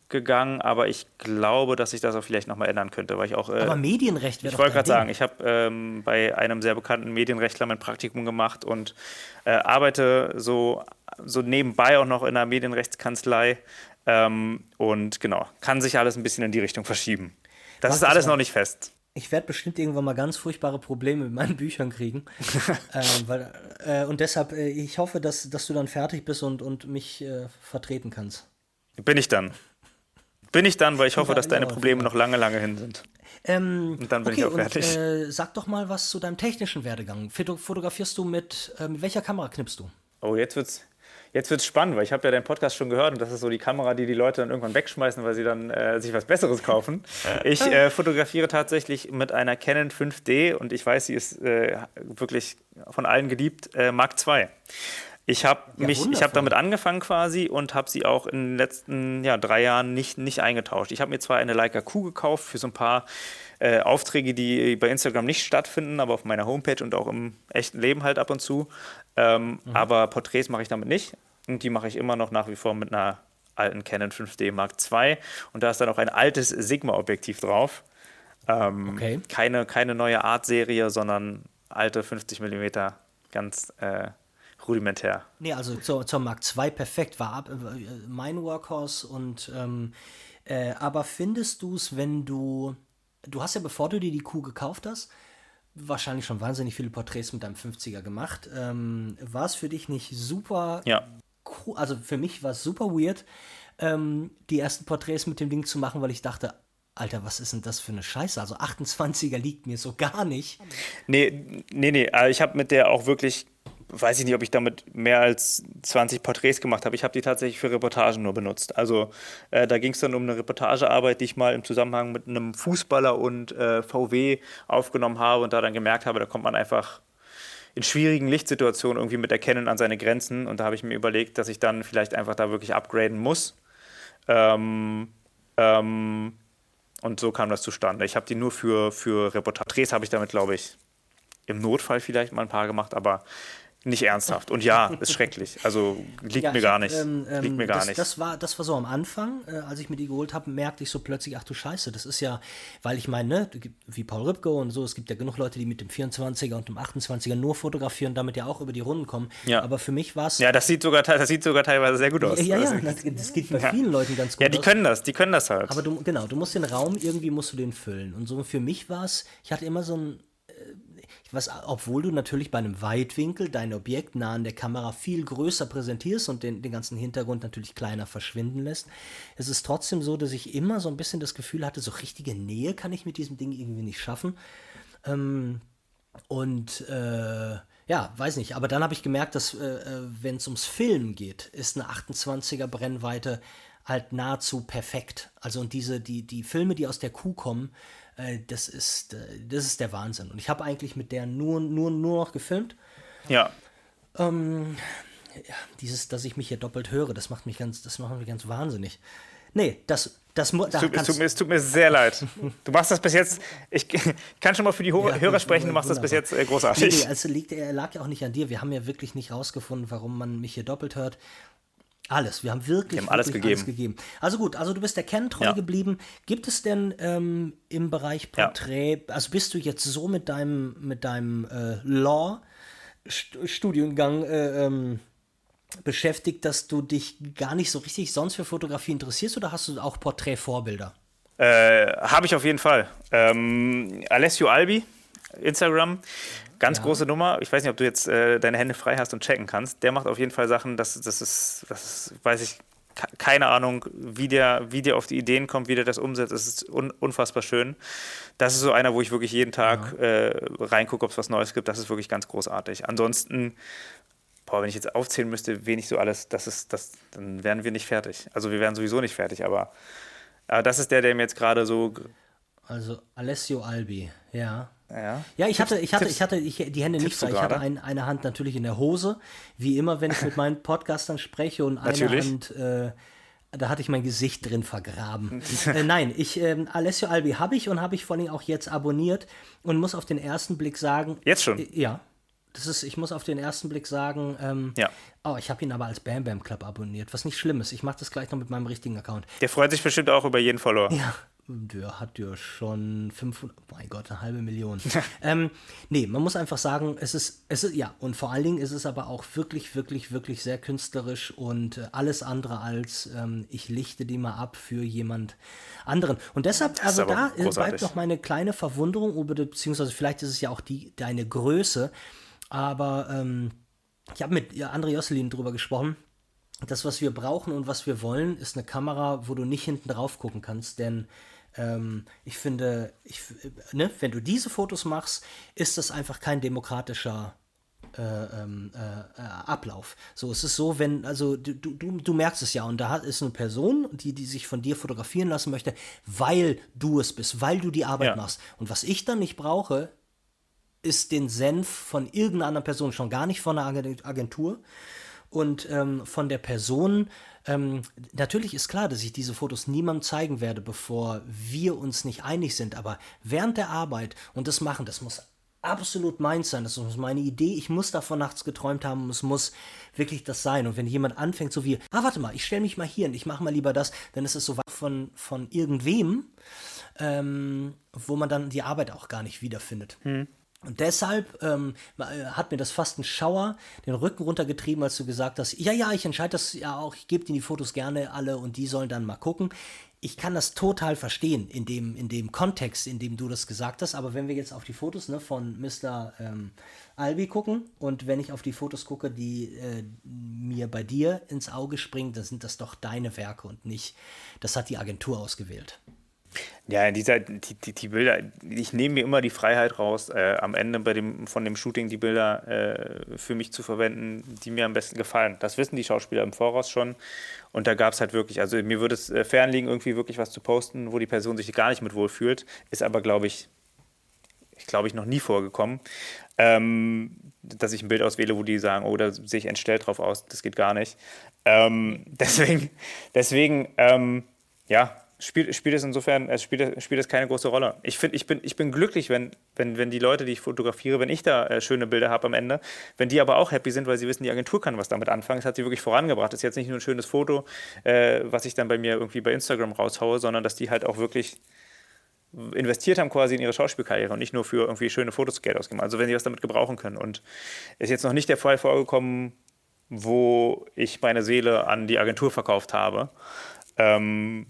gegangen, aber ich glaube, dass sich das auch vielleicht nochmal ändern könnte, weil ich auch. Äh, aber Medienrecht wäre Ich wollte gerade sagen, ich habe ähm, bei einem sehr bekannten Medienrechtler mein Praktikum gemacht und äh, arbeite so, so nebenbei auch noch in einer Medienrechtskanzlei ähm, und genau, kann sich alles ein bisschen in die Richtung verschieben. Das Was ist alles noch nicht fest. Ich werde bestimmt irgendwann mal ganz furchtbare Probleme mit meinen Büchern kriegen. äh, weil, äh, und deshalb, äh, ich hoffe, dass, dass du dann fertig bist und, und mich äh, vertreten kannst. Bin ich dann. Bin ich dann, weil ich hoffe, dass deine Probleme noch lange, lange hin sind. Ähm, und dann bin okay, ich auch fertig. Und, äh, sag doch mal was zu deinem technischen Werdegang. Fotografierst du mit, äh, mit welcher Kamera knippst du? Oh, jetzt wird's, jetzt wird's spannend, weil ich habe ja deinen Podcast schon gehört und das ist so die Kamera, die die Leute dann irgendwann wegschmeißen, weil sie dann äh, sich was Besseres kaufen. Ich äh, fotografiere tatsächlich mit einer Canon 5D und ich weiß, sie ist äh, wirklich von allen geliebt, äh, Mark II. Ich habe ja, mich, ich habe damit angefangen quasi und habe sie auch in den letzten ja, drei Jahren nicht, nicht eingetauscht. Ich habe mir zwar eine Leica Q gekauft für so ein paar äh, Aufträge, die bei Instagram nicht stattfinden, aber auf meiner Homepage und auch im echten Leben halt ab und zu. Ähm, mhm. Aber Porträts mache ich damit nicht. Und die mache ich immer noch nach wie vor mit einer alten Canon 5D Mark II. Und da ist dann auch ein altes Sigma-Objektiv drauf. Ähm, okay. keine, keine neue Art-Serie, sondern alte 50 mm, ganz äh, rudimentär. Nee, also zur, zur Mark II perfekt, war ab, äh, mein Workhorse und ähm, äh, aber findest du es, wenn du du hast ja, bevor du dir die Kuh gekauft hast, wahrscheinlich schon wahnsinnig viele Porträts mit deinem 50er gemacht. Ähm, war es für dich nicht super? Ja. Cool, also für mich war es super weird, ähm, die ersten Porträts mit dem Ding zu machen, weil ich dachte, Alter, was ist denn das für eine Scheiße? Also 28er liegt mir so gar nicht. Nee, nee, nee. Also ich habe mit der auch wirklich weiß ich nicht, ob ich damit mehr als 20 Porträts gemacht habe. Ich habe die tatsächlich für Reportagen nur benutzt. Also äh, da ging es dann um eine Reportagearbeit, die ich mal im Zusammenhang mit einem Fußballer und äh, VW aufgenommen habe und da dann gemerkt habe, da kommt man einfach in schwierigen Lichtsituationen irgendwie mit Erkennen an seine Grenzen. Und da habe ich mir überlegt, dass ich dann vielleicht einfach da wirklich upgraden muss. Ähm, ähm, und so kam das zustande. Ich habe die nur für, für Reportages, habe ich damit, glaube ich, im Notfall vielleicht mal ein paar gemacht, aber nicht ernsthaft. Und ja, ist schrecklich. Also liegt ja, mir gar nicht. Ähm, liegt ähm, mir gar das, nicht. Das war, das war so am Anfang, äh, als ich mir die geholt habe, merkte ich so plötzlich, ach du Scheiße, das ist ja, weil ich meine, ne, wie Paul Ripke und so, es gibt ja genug Leute, die mit dem 24er und dem 28er nur fotografieren damit ja auch über die Runden kommen. Ja. Aber für mich war es. Ja, das sieht, sogar, das sieht sogar teilweise sehr gut aus. Ja, ja, also, das, das geht bei ja. vielen Leuten ganz gut. Ja, die aus. können das, die können das halt. Aber du, genau, du musst den Raum, irgendwie musst du den füllen. Und so für mich war es, ich hatte immer so ein was, obwohl du natürlich bei einem Weitwinkel dein Objekt nah an der Kamera viel größer präsentierst und den, den ganzen Hintergrund natürlich kleiner verschwinden lässt, es ist trotzdem so, dass ich immer so ein bisschen das Gefühl hatte, so richtige Nähe kann ich mit diesem Ding irgendwie nicht schaffen. Ähm, und äh, ja, weiß nicht, aber dann habe ich gemerkt, dass äh, äh wenn es ums Filmen geht, ist eine 28er Brennweite halt nahezu perfekt. Also und diese, die, die Filme, die aus der Kuh kommen, äh, das, ist, äh, das ist der Wahnsinn. Und ich habe eigentlich mit der nur, nur, nur noch gefilmt. Ja. Ähm, ja, dieses, dass ich mich hier doppelt höre, das macht mich ganz, das macht mich ganz wahnsinnig. Nee, das, das da es, tut, es, tut mir, es tut mir sehr leid. Du machst das bis jetzt, ich kann schon mal für die Ho ja, Hörer sprechen, du machst wunderbar. das bis jetzt äh, großartig. Nee, nee, also liegt, er lag ja auch nicht an dir. Wir haben ja wirklich nicht rausgefunden, warum man mich hier doppelt hört. Alles, wir haben wirklich, wir haben alles, wirklich gegeben. alles, gegeben. Also gut, also du bist der Ken treu ja. geblieben. Gibt es denn ähm, im Bereich Porträt, ja. also bist du jetzt so mit deinem, mit deinem äh, Law-Studiengang äh, ähm, beschäftigt, dass du dich gar nicht so richtig sonst für Fotografie interessierst oder hast du auch Porträtvorbilder? Äh, Habe ich auf jeden Fall. Ähm, Alessio Albi, Instagram, Ganz ja. große Nummer. Ich weiß nicht, ob du jetzt äh, deine Hände frei hast und checken kannst. Der macht auf jeden Fall Sachen, das, das, ist, das ist, weiß ich, keine Ahnung, wie der, wie der auf die Ideen kommt, wie der das umsetzt. Es ist un unfassbar schön. Das ist so einer, wo ich wirklich jeden Tag ja. äh, reingucke, ob es was Neues gibt. Das ist wirklich ganz großartig. Ansonsten, boah, wenn ich jetzt aufzählen müsste, wen ich so alles, das ist, das, dann wären wir nicht fertig. Also wir wären sowieso nicht fertig, aber, aber das ist der, der mir jetzt gerade so. Also Alessio Albi, ja. Ja, ja ich, hatte, ich hatte, ich hatte ich, die Hände nicht frei. Ich hatte ein, eine Hand natürlich in der Hose, wie immer, wenn ich mit meinen Podcastern spreche und eine natürlich. Hand, äh, da hatte ich mein Gesicht drin vergraben. äh, nein, ich, äh, Alessio Albi habe ich und habe ich vor allem auch jetzt abonniert und muss auf den ersten Blick sagen. Jetzt schon? Äh, ja. Das ist, ich muss auf den ersten Blick sagen, ähm, ja. oh, ich habe ihn aber als Bam Bam Club abonniert, was nicht schlimm ist. Ich mache das gleich noch mit meinem richtigen Account. Der freut sich bestimmt auch über jeden Follower. Ja, der hat ja schon 500, mein Gott, eine halbe Million. ähm, nee, man muss einfach sagen, es ist, es ist, ja, und vor allen Dingen ist es aber auch wirklich, wirklich, wirklich sehr künstlerisch und äh, alles andere als, ähm, ich lichte die mal ab für jemand anderen. Und deshalb, also da großartig. bleibt noch meine kleine Verwunderung, beziehungsweise vielleicht ist es ja auch die, deine Größe, aber ähm, ich habe mit André Josselin drüber gesprochen. Das, was wir brauchen und was wir wollen, ist eine Kamera, wo du nicht hinten drauf gucken kannst, denn ähm, ich finde, ich, ne, wenn du diese Fotos machst, ist das einfach kein demokratischer äh, ähm, äh, äh, Ablauf. So, es ist so, wenn, also du, du, du merkst es ja, und da ist eine Person, die, die sich von dir fotografieren lassen möchte, weil du es bist, weil du die Arbeit ja. machst. Und was ich dann nicht brauche, ist den Senf von irgendeiner Person, schon gar nicht von einer Agentur. Und ähm, von der Person, ähm, natürlich ist klar, dass ich diese Fotos niemandem zeigen werde, bevor wir uns nicht einig sind. Aber während der Arbeit und das Machen, das muss absolut meins sein. Das ist meine Idee. Ich muss davon nachts geträumt haben. Es muss wirklich das sein. Und wenn jemand anfängt, so wie, ah, warte mal, ich stelle mich mal hier und ich mache mal lieber das, dann ist es so weit von, von irgendwem, ähm, wo man dann die Arbeit auch gar nicht wiederfindet. Hm. Und deshalb ähm, äh, hat mir das fast ein Schauer den Rücken runtergetrieben, als du gesagt hast, ja, ja, ich entscheide das ja auch, ich gebe dir die Fotos gerne alle und die sollen dann mal gucken ich kann das total verstehen in dem, in dem Kontext, in dem du das gesagt hast. Aber wenn wir jetzt auf die Fotos ne, von Mr. Ähm, Albi gucken und wenn ich auf die Fotos gucke, die äh, mir bei dir ins Auge springen, dann sind das doch deine Werke und nicht, das hat die Agentur ausgewählt. Ja, dieser, die, die, die, Bilder, ich nehme mir immer die Freiheit raus, äh, am Ende bei dem, von dem Shooting die Bilder äh, für mich zu verwenden, die mir am besten gefallen. Das wissen die Schauspieler im Voraus schon. Und da gab es halt wirklich, also mir würde es äh, fernliegen, irgendwie wirklich was zu posten, wo die Person sich gar nicht mit wohl fühlt. Ist aber, glaube ich, ich glaube ich, noch nie vorgekommen. Ähm, dass ich ein Bild auswähle, wo die sagen, oh, da sehe ich entstellt drauf aus, das geht gar nicht. Ähm, deswegen, deswegen ähm, ja, spielt, spielt es insofern, es spielt, spielt es keine große Rolle. Ich, find, ich, bin, ich bin glücklich, wenn, wenn, wenn die Leute, die ich fotografiere, wenn ich da äh, schöne Bilder habe am Ende, wenn die aber auch happy sind, weil sie wissen, die Agentur kann was damit anfangen. Es hat sie wirklich vorangebracht. Das ist jetzt nicht nur ein schönes Foto, äh, was ich dann bei mir irgendwie bei Instagram raushaue, sondern dass die halt auch wirklich investiert haben quasi in ihre Schauspielkarriere und nicht nur für irgendwie schöne Fotos Geld ausgeben. Also wenn sie was damit gebrauchen können. Und ist jetzt noch nicht der Fall vorgekommen, wo ich meine Seele an die Agentur verkauft habe. Ähm,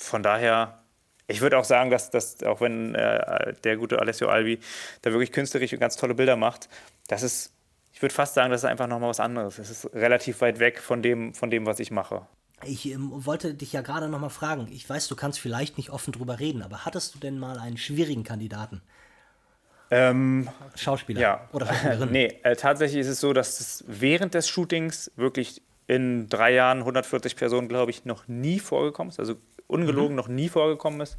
von daher, ich würde auch sagen, dass, dass auch wenn äh, der gute Alessio Albi da wirklich künstlerisch ganz tolle Bilder macht, das ist, ich würde fast sagen, das ist einfach nochmal was anderes. Es ist relativ weit weg von dem, von dem was ich mache. Ich ähm, wollte dich ja gerade nochmal fragen. Ich weiß, du kannst vielleicht nicht offen drüber reden, aber hattest du denn mal einen schwierigen Kandidaten? Ähm, Schauspieler ja. oder Schauspielerin? nee, äh, tatsächlich ist es so, dass es während des Shootings wirklich in drei Jahren 140 Personen, glaube ich, noch nie vorgekommen ist. Also ungelogen mhm. noch nie vorgekommen ist,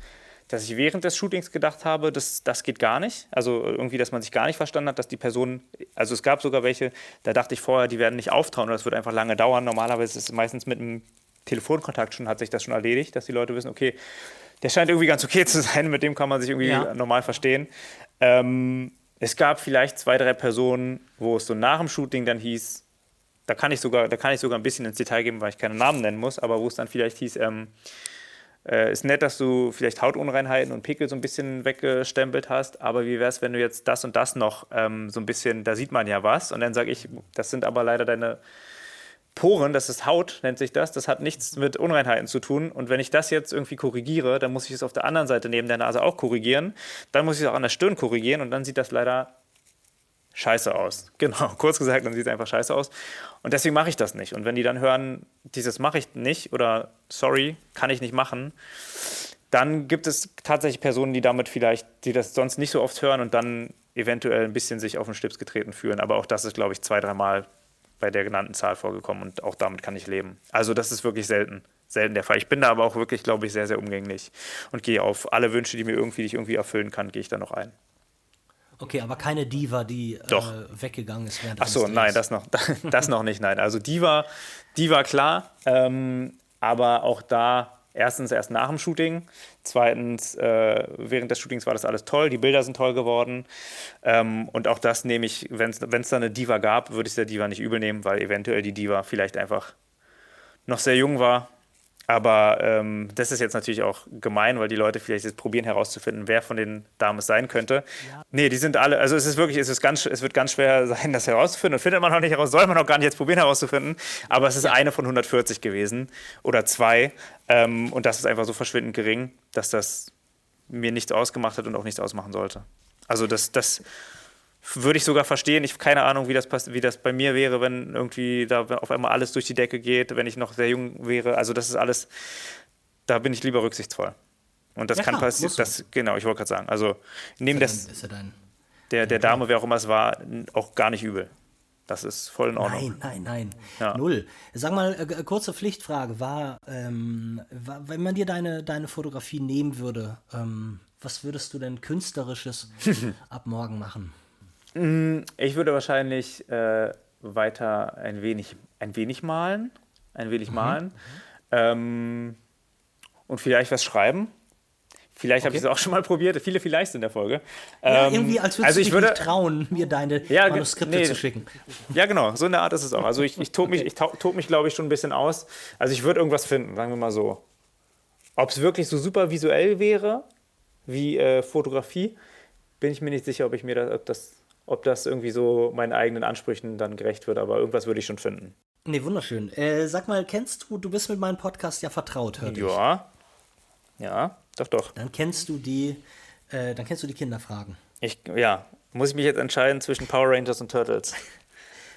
dass ich während des Shootings gedacht habe, das, das geht gar nicht. Also irgendwie, dass man sich gar nicht verstanden hat, dass die Person, also es gab sogar welche, da dachte ich vorher, die werden nicht auftauen oder das wird einfach lange dauern. Normalerweise ist es meistens mit einem Telefonkontakt schon, hat sich das schon erledigt, dass die Leute wissen, okay, der scheint irgendwie ganz okay zu sein, mit dem kann man sich irgendwie ja. normal verstehen. Ähm, es gab vielleicht zwei, drei Personen, wo es so nach dem Shooting dann hieß, da kann ich sogar, da kann ich sogar ein bisschen ins Detail geben, weil ich keine Namen nennen muss, aber wo es dann vielleicht hieß, ähm, äh, ist nett, dass du vielleicht Hautunreinheiten und Pickel so ein bisschen weggestempelt hast, aber wie wäre es, wenn du jetzt das und das noch ähm, so ein bisschen, da sieht man ja was. Und dann sage ich, das sind aber leider deine Poren, das ist Haut, nennt sich das, das hat nichts mit Unreinheiten zu tun. Und wenn ich das jetzt irgendwie korrigiere, dann muss ich es auf der anderen Seite neben der Nase auch korrigieren. Dann muss ich es auch an der Stirn korrigieren und dann sieht das leider scheiße aus. Genau, kurz gesagt, dann sieht es einfach scheiße aus. Und deswegen mache ich das nicht. Und wenn die dann hören, dieses mache ich nicht oder sorry, kann ich nicht machen, dann gibt es tatsächlich Personen, die damit vielleicht, die das sonst nicht so oft hören und dann eventuell ein bisschen sich auf den Schlips getreten fühlen. Aber auch das ist, glaube ich, zwei, dreimal bei der genannten Zahl vorgekommen und auch damit kann ich leben. Also das ist wirklich selten, selten der Fall. Ich bin da aber auch wirklich, glaube ich, sehr, sehr umgänglich und gehe auf alle Wünsche, die mir irgendwie, die ich irgendwie erfüllen kann, gehe ich da noch ein. Okay, aber keine Diva, die äh, weggegangen ist während Ach so, nein, das noch, das noch nicht, nein. Also Diva, Diva klar, ähm, aber auch da erstens erst nach dem Shooting, zweitens äh, während des Shootings war das alles toll, die Bilder sind toll geworden ähm, und auch das nehme ich, wenn es da eine Diva gab, würde ich der Diva nicht übel nehmen, weil eventuell die Diva vielleicht einfach noch sehr jung war aber ähm, das ist jetzt natürlich auch gemein, weil die Leute vielleicht jetzt probieren herauszufinden, wer von den Damen es sein könnte. Ja. Nee, die sind alle, also es ist wirklich, es, ist ganz, es wird ganz schwer sein, das herauszufinden. Und findet man auch nicht heraus, soll man auch gar nicht jetzt probieren herauszufinden. Aber es ist ja. eine von 140 gewesen oder zwei. Ähm, und das ist einfach so verschwindend gering, dass das mir nichts ausgemacht hat und auch nichts ausmachen sollte. Also das, das würde ich sogar verstehen. Ich habe keine Ahnung, wie das, wie das bei mir wäre, wenn irgendwie da auf einmal alles durch die Decke geht, wenn ich noch sehr jung wäre. Also das ist alles, da bin ich lieber rücksichtsvoll. Und das ja, kann passieren. Das, genau, ich wollte gerade sagen. Also neben des, der, der Dame, wer auch immer es war, auch gar nicht übel. Das ist voll in Ordnung. Nein, nein, nein. Ja. Null. Sag mal, äh, kurze Pflichtfrage. War, ähm, war, wenn man dir deine, deine Fotografie nehmen würde, ähm, was würdest du denn Künstlerisches ab morgen machen? Mm, ich würde wahrscheinlich äh, weiter ein wenig ein wenig malen. Ein wenig malen. Ähm, und vielleicht was schreiben. Vielleicht habe ich es auch schon mal probiert. Viele vielleicht in der Folge. Ja, Ähm, irgendwie, als würdest also du ich dich würde, nicht trauen, mir deine Ja, Manuskripte nee. zu schicken. Ja, genau, so in der Art ist es auch. Also ich, ich tob mich, ich tob mich glaube ich, schon ein bisschen aus. Also ich würde irgendwas finden, sagen wir mal so. Ob es wirklich so super visuell wäre, wie äh, Fotografie, bin ich mir nicht sicher, ob ich mir das, ob das, ob das irgendwie so meinen eigenen Ansprüchen dann gerecht wird, aber irgendwas würde ich schon finden. Nee, wunderschön. Äh, sag mal, kennst du, du bist mit meinem Podcast ja vertraut, hört ich. Ja. Ja, doch, doch. Dann kennst du die, äh, dann kennst du die Kinderfragen. Ich, ja, muss ich mich jetzt entscheiden zwischen Power Rangers und Turtles?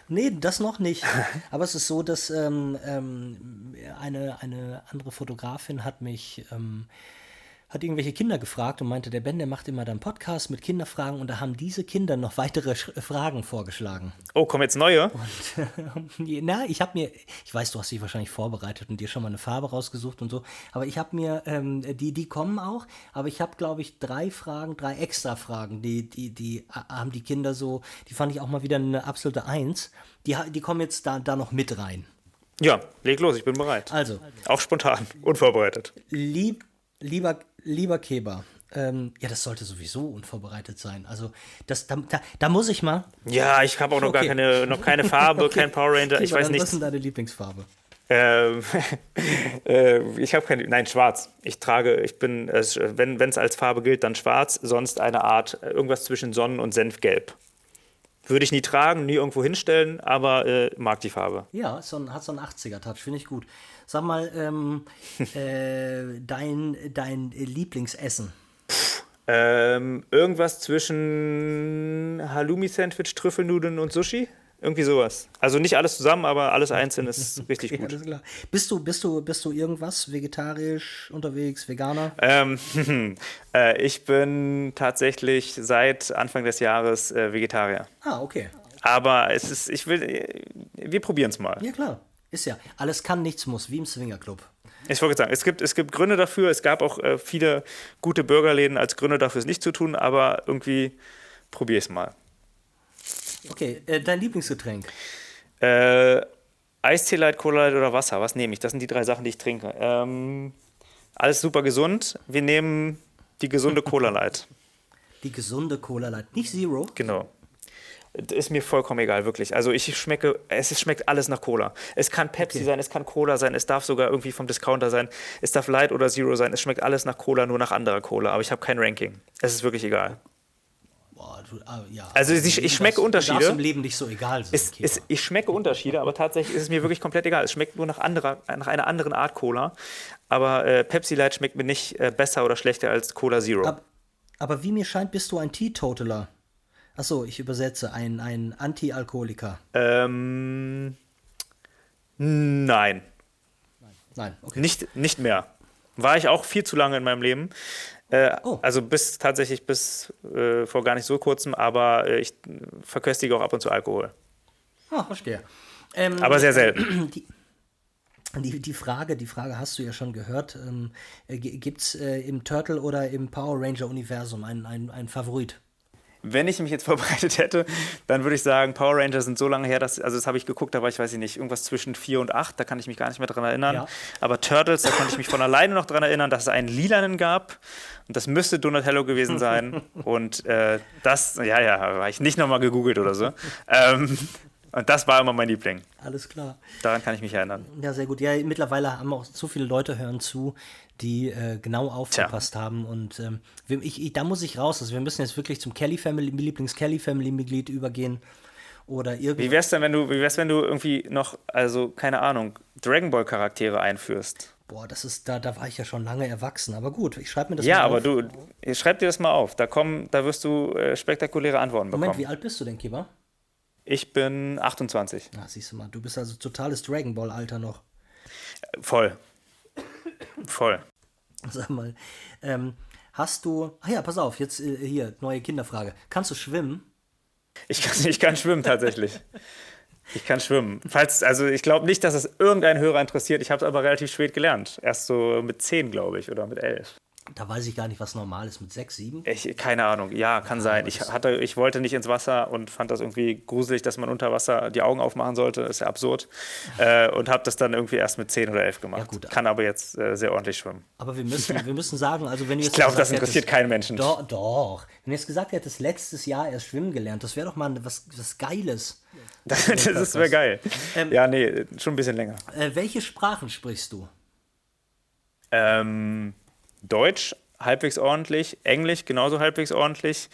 Nee, das noch nicht. Aber es ist so, dass ähm, ähm, eine, eine andere Fotografin hat mich, ähm, hat irgendwelche Kinder gefragt und meinte, der Ben, der macht immer dann Podcast mit Kinderfragen und da haben diese Kinder noch weitere Sch Fragen vorgeschlagen. Oh, kommen jetzt neue? Na, ich habe mir, ich weiß, du hast dich wahrscheinlich vorbereitet und dir schon mal eine Farbe rausgesucht und so, aber ich habe mir, ähm, die, die kommen auch, aber ich habe, glaube ich, drei Fragen, drei extra Fragen, die, die, die äh, haben die Kinder so, die fand ich auch mal wieder eine absolute Eins. Die, die kommen jetzt da, da noch mit rein. Ja, leg los, ich bin bereit. Also, Auch spontan, unvorbereitet. lieb, lieber, lieber Keber, ähm, ja, das sollte sowieso unvorbereitet sein. Also, das, da, da, da muss ich mal. Ja, ich habe auch noch gar Okay. keine, noch keine Farbe, kein Power Ranger, ich Keber, weiß dann, nicht. Was ist denn deine Lieblingsfarbe? Ähm, äh, ich habe keine, nein, schwarz. Ich trage, ich bin, äh, wenn es als Farbe gilt, dann schwarz, sonst eine Art, äh, irgendwas zwischen Sonnen- und Senfgelb. Würde ich nie tragen, nie irgendwo hinstellen, aber äh, mag die Farbe. Ja, so ein, hat so einen 80er-Touch, finde ich gut. Sag mal, ähm, äh, dein, dein Lieblingsessen. Ähm, irgendwas zwischen Halloumi-Sandwich, Trüffelnudeln und Sushi? Irgendwie sowas. Also nicht alles zusammen, aber alles einzeln ist richtig Ja, gut. klar. Bist du, bist du, bist du irgendwas vegetarisch unterwegs, Veganer? Ähm, äh, ich bin tatsächlich seit Anfang des Jahres äh, Vegetarier. Ah, okay. Aber es ist, ich will, äh, wir probieren es mal. Ja, klar. Ist ja. Alles kann, nichts muss, wie im Swingerclub. Ich wollte sagen, es gibt, es gibt Gründe dafür. Es gab auch äh, viele gute Burgerläden als Gründe dafür, es nicht zu tun, aber irgendwie probier es mal. Okay, äh, dein Lieblingsgetränk. Äh, Eistee Light, Cola Light oder Wasser, was nehme ich? Das sind die drei Sachen, die ich trinke. Ähm, alles super gesund. Wir nehmen die gesunde Cola Light. Die gesunde Cola Light. Nicht Zero. Genau. Ist mir vollkommen egal, wirklich. Also ich schmecke, es schmeckt alles nach Cola. Es kann Pepsi Okay. sein, es kann Cola sein, es darf sogar irgendwie vom Discounter sein, es darf Light oder Zero sein, es schmeckt alles nach Cola, nur nach anderer Cola. Aber ich habe kein Ranking. Es ist wirklich egal. Boah, du, ah, ja. Also ich- ich schmecke Du Unterschiede. darfst im Leben nicht so egal sein. Keber. es, ich schmecke Unterschiede, aber tatsächlich ist es mir wirklich komplett egal. Es schmeckt nur nach, anderer, nach einer anderen Art Cola. Aber äh, Pepsi Light schmeckt mir nicht äh, besser oder schlechter als Cola Zero. Ab, aber wie mir scheint, bist du ein Teetotaler. Achso, ich übersetze, ein, ein Anti-Alkoholiker. Ähm, nein, Nein, okay. nicht, nicht mehr. War ich auch viel zu lange in meinem Leben. Äh, Oh. Also bis tatsächlich bis äh, vor gar nicht so kurzem, aber äh, ich verköstige auch ab und zu Alkohol. Ah, verstehe. Ähm, Aber sehr selten. die, die, die, Frage, die Frage hast du ja schon gehört. Ähm, Gibt es äh, im Turtle oder im Power Ranger-Universum einen, einen, einen Favorit? Wenn ich mich jetzt vorbereitet hätte, dann würde ich sagen, Power Rangers sind so lange her, dass, also das habe ich geguckt, da war ich, weiß ich nicht, irgendwas zwischen 4 und 8, da kann ich mich gar nicht mehr dran erinnern. Ja. Aber Turtles, da konnte ich mich von alleine noch dran erinnern, dass es einen lilanen gab. Und das müsste Donatello gewesen sein. und äh, das, ja, ja, habe ich nicht nochmal gegoogelt oder so. Ähm, und das war immer mein Liebling. Alles klar. Daran kann ich mich erinnern. Ja, sehr gut. Ja, mittlerweile haben auch so viele Leute hören zu, die äh, genau aufgepasst haben. Und ähm, ich, ich, da muss ich raus. Also wir müssen jetzt wirklich zum Kelly Family, Lieblings-Kelly Family-Mitglied übergehen. Oder Wie irgendwie. wär's denn, wenn du, wie wär's, wenn du irgendwie noch, also keine Ahnung, Dragon Ball Charaktere einführst? Boah, das ist, da, da war ich ja schon lange erwachsen. Aber gut, ich schreibe mir das Ja, mal aber auf. du, schreib dir das mal auf. Da kommen, da wirst du äh, spektakuläre Antworten bekommen. Moment, wie alt bist du denn, Kiba? Ich bin 28. Na, siehst du mal, du bist also totales Dragon Ball-Alter noch. Voll. Voll. Sag mal, ähm, hast du. Ach ja, pass auf, jetzt äh, hier, neue Kinderfrage. Kannst du schwimmen? Ich kann, ich kann schwimmen tatsächlich. Ich kann schwimmen. Falls, also ich glaube nicht, dass es irgendein Hörer interessiert. Ich habe es aber relativ spät gelernt. Erst so mit 10, glaube ich, oder mit 11. Da weiß ich gar nicht, was normal ist mit sechs, sieben. Ich, keine Ahnung, ja, kann sein. Ich, hatte, ich wollte nicht ins Wasser und fand das irgendwie gruselig, dass man unter Wasser die Augen aufmachen sollte. Das ist ja absurd. Äh, und habe das dann irgendwie erst mit zehn oder elf gemacht. Ja, gut. Kann aber jetzt äh, sehr ordentlich schwimmen. Aber wir müssen, wir müssen sagen, also wenn du jetzt. Ich glaube, das interessiert keinen Menschen. Doch, doch. Wenn du jetzt gesagt hättest, letztes Jahr erst schwimmen gelernt, das wäre doch mal was, was Geiles. das, das wäre geil. Ähm, ja, nee, schon ein bisschen länger. Äh, welche Sprachen sprichst du? Ähm, Deutsch halbwegs ordentlich, Englisch genauso halbwegs ordentlich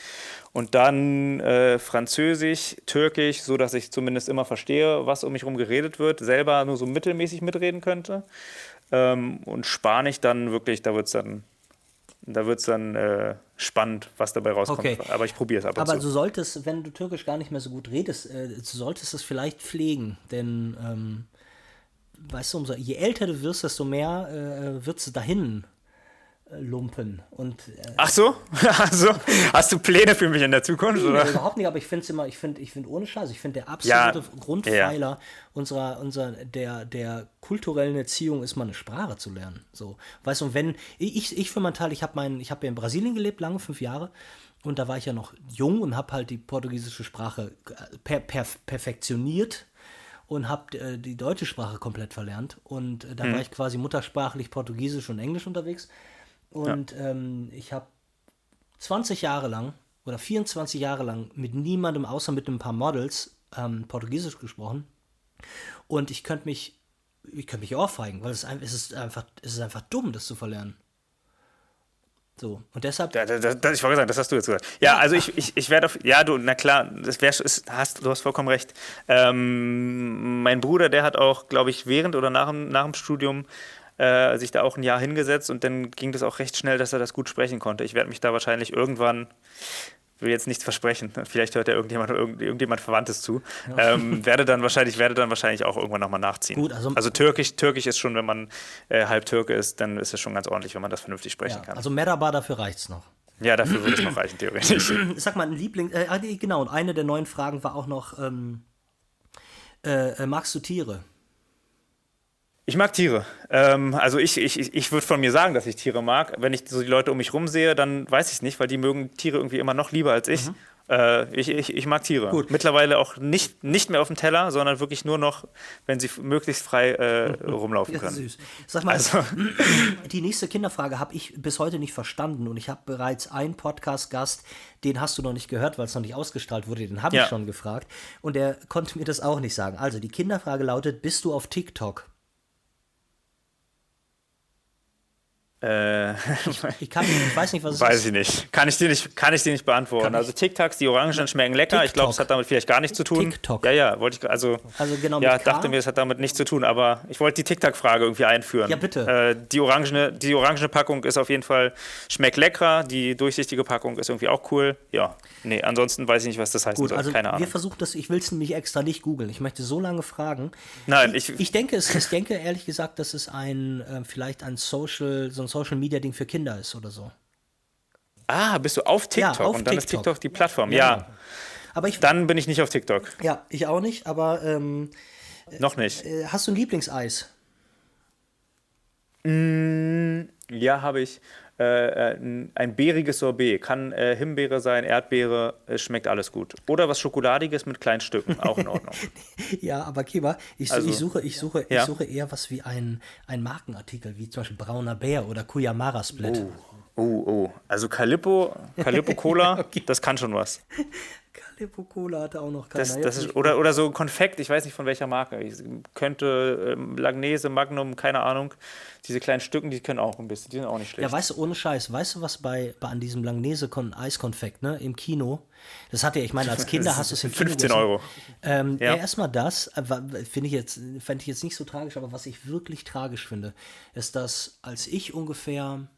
und dann äh, Französisch, Türkisch, so dass ich zumindest immer verstehe, was um mich herum geredet wird, selber nur so mittelmäßig mitreden könnte. Ähm, und Spanisch dann wirklich, da wird es dann, da wird's dann äh, spannend, was dabei rauskommt. Okay. Aber ich probiere es ab und Aber zu. du solltest, wenn du Türkisch gar nicht mehr so gut redest, äh, du solltest es vielleicht pflegen, denn ähm, weißt du, umso, je älter du wirst, desto mehr äh, wird es dahin Lumpen. Und, äh, Ach so? also, hast du Pläne für mich in der Zukunft? Oder? Überhaupt nicht, aber ich finde es immer, ich finde, ich find ohne Scheiß, ich finde der absolute ja, Grundpfeiler ja. unserer, unserer der, der kulturellen Erziehung ist mal eine Sprache zu lernen. So, weißt du, wenn, ich, ich für meinen Teil, ich habe mein, ich habe ja in Brasilien gelebt, lange, fünf Jahre, und da war ich ja noch jung und habe halt die portugiesische Sprache per, per, perfektioniert und habe äh, die deutsche Sprache komplett verlernt. Und äh, da hm. war ich quasi muttersprachlich Portugiesisch und Englisch unterwegs. Und ja. ähm, ich habe 20 Jahre lang oder 24 Jahre lang mit niemandem außer mit ein paar Models ähm, Portugiesisch gesprochen. Und ich könnte mich, ich könnte mich ohrfeigen, weil es, es, ist einfach, es ist einfach dumm, das zu verlernen. So, und deshalb. Ja, das, das, ich wollte sagen, das hast du jetzt gesagt. Ja, also ich, ich, ich werde auf. Ja, du, na klar, das wär, ist, hast, du hast vollkommen recht. Ähm, mein Bruder, der hat auch, glaube ich, während oder nach, nach dem Studium äh, sich da auch ein Jahr hingesetzt und dann ging das auch recht schnell, dass er das gut sprechen konnte. Ich werde mich da wahrscheinlich irgendwann will jetzt nichts versprechen. Vielleicht hört ja irgendjemand irgend, irgendjemand Verwandtes zu. Ja. Ähm, werde dann wahrscheinlich werde dann wahrscheinlich auch irgendwann nochmal nachziehen. Gut, also, also Türkisch, Türkisch ist schon, wenn man äh, halb Türke ist, dann ist es schon ganz ordentlich, wenn man das vernünftig sprechen ja, kann. Also Merhaba, dafür reicht es noch. Ja, dafür würde es noch reichen, theoretisch. Sag mal, ein Liebling, äh, ah, genau, und eine der neuen Fragen war auch noch, ähm, äh, äh magst du Tiere? Ich mag Tiere. Ähm, also ich, ich, ich würde von mir sagen, dass ich Tiere mag. Wenn ich so die Leute um mich rum sehe, dann weiß ich es nicht, weil die mögen Tiere irgendwie immer noch lieber als ich. Mhm. Äh, ich, ich, ich, mag Tiere. Gut. Mittlerweile auch nicht, nicht mehr auf dem Teller, sondern wirklich nur noch, wenn sie möglichst frei äh, rumlaufen können. Ja, süß. Sag mal, also. die nächste Kinderfrage habe ich bis heute nicht verstanden und ich habe bereits einen Podcast-Gast, den hast du noch nicht gehört, weil es noch nicht ausgestrahlt wurde, den habe ich schon gefragt und der konnte mir das auch nicht sagen. Also die Kinderfrage lautet, bist du auf TikTok? Äh, ich, kann, ich weiß nicht, was es weiß ist. Weiß ich nicht. Kann ich dir nicht, kann ich dir nicht beantworten. also TikToks, die Orangen schmecken lecker. Ich glaube, es hat damit vielleicht gar nichts zu tun. TikTok. Ja, ja, wollte ich also, also genau ja, dachte mir, es hat damit nichts zu tun, aber ich wollte die TikTok-Frage irgendwie einführen. Ja, bitte. Äh, die orangene, die orangene Packung ist auf jeden Fall schmeckt lecker. Die durchsichtige Packung ist irgendwie auch cool. Ja, nee, ansonsten weiß ich nicht, was das heißt. Gut, also Keine Ahnung. Wir versuchen das. Ich will es nämlich extra nicht googeln. Ich möchte so lange fragen. Nein, ich. Ich, ich denke, es, ich denke ehrlich gesagt, dass es ein äh, vielleicht ein Social, so ein Social Media Ding für Kinder ist oder so. Ah, bist du auf TikTok ja, auf und dann TikTok. ist TikTok die Plattform. Ja. ja. Aber ich, dann bin ich nicht auf TikTok. Ja, ich auch nicht, aber ähm, noch nicht. Äh, hast du ein Lieblingseis? Mm, ja, habe ich. Äh, äh ein beeriges Sorbet. Kann äh, Himbeere sein, Erdbeere, es schmeckt alles gut. Oder was Schokoladiges mit kleinen Stücken, auch in Ordnung. ja, aber Kiba, ich, also, ich, suche, ich, suche, ja? ich suche eher was wie ein, ein Markenartikel, wie zum Beispiel Brauner Bär oder Kuyamara Split. Oh. Oh, oh. Also Calippo, Calippo Cola, okay. das kann schon was. Calippo Cola hatte auch noch keiner. Das, das ist, oder, oder so Konfekt, ich weiß nicht von welcher Marke. Ich könnte ähm, Lagnese, Magnum, keine Ahnung. Diese kleinen Stücken, die können auch ein bisschen, die sind auch nicht schlecht. Ja, weißt du, ohne Scheiß, weißt du, was bei, bei an diesem Langnese Eiskonfekt, ne, im Kino, das hatte ja, ich meine, als Kinder hast du es im Kino 15 Euro. Ähm, ja. ja erstmal das, äh, finde ich jetzt, fände ich jetzt nicht so tragisch, aber was ich wirklich tragisch finde, ist, dass als ich ungefähr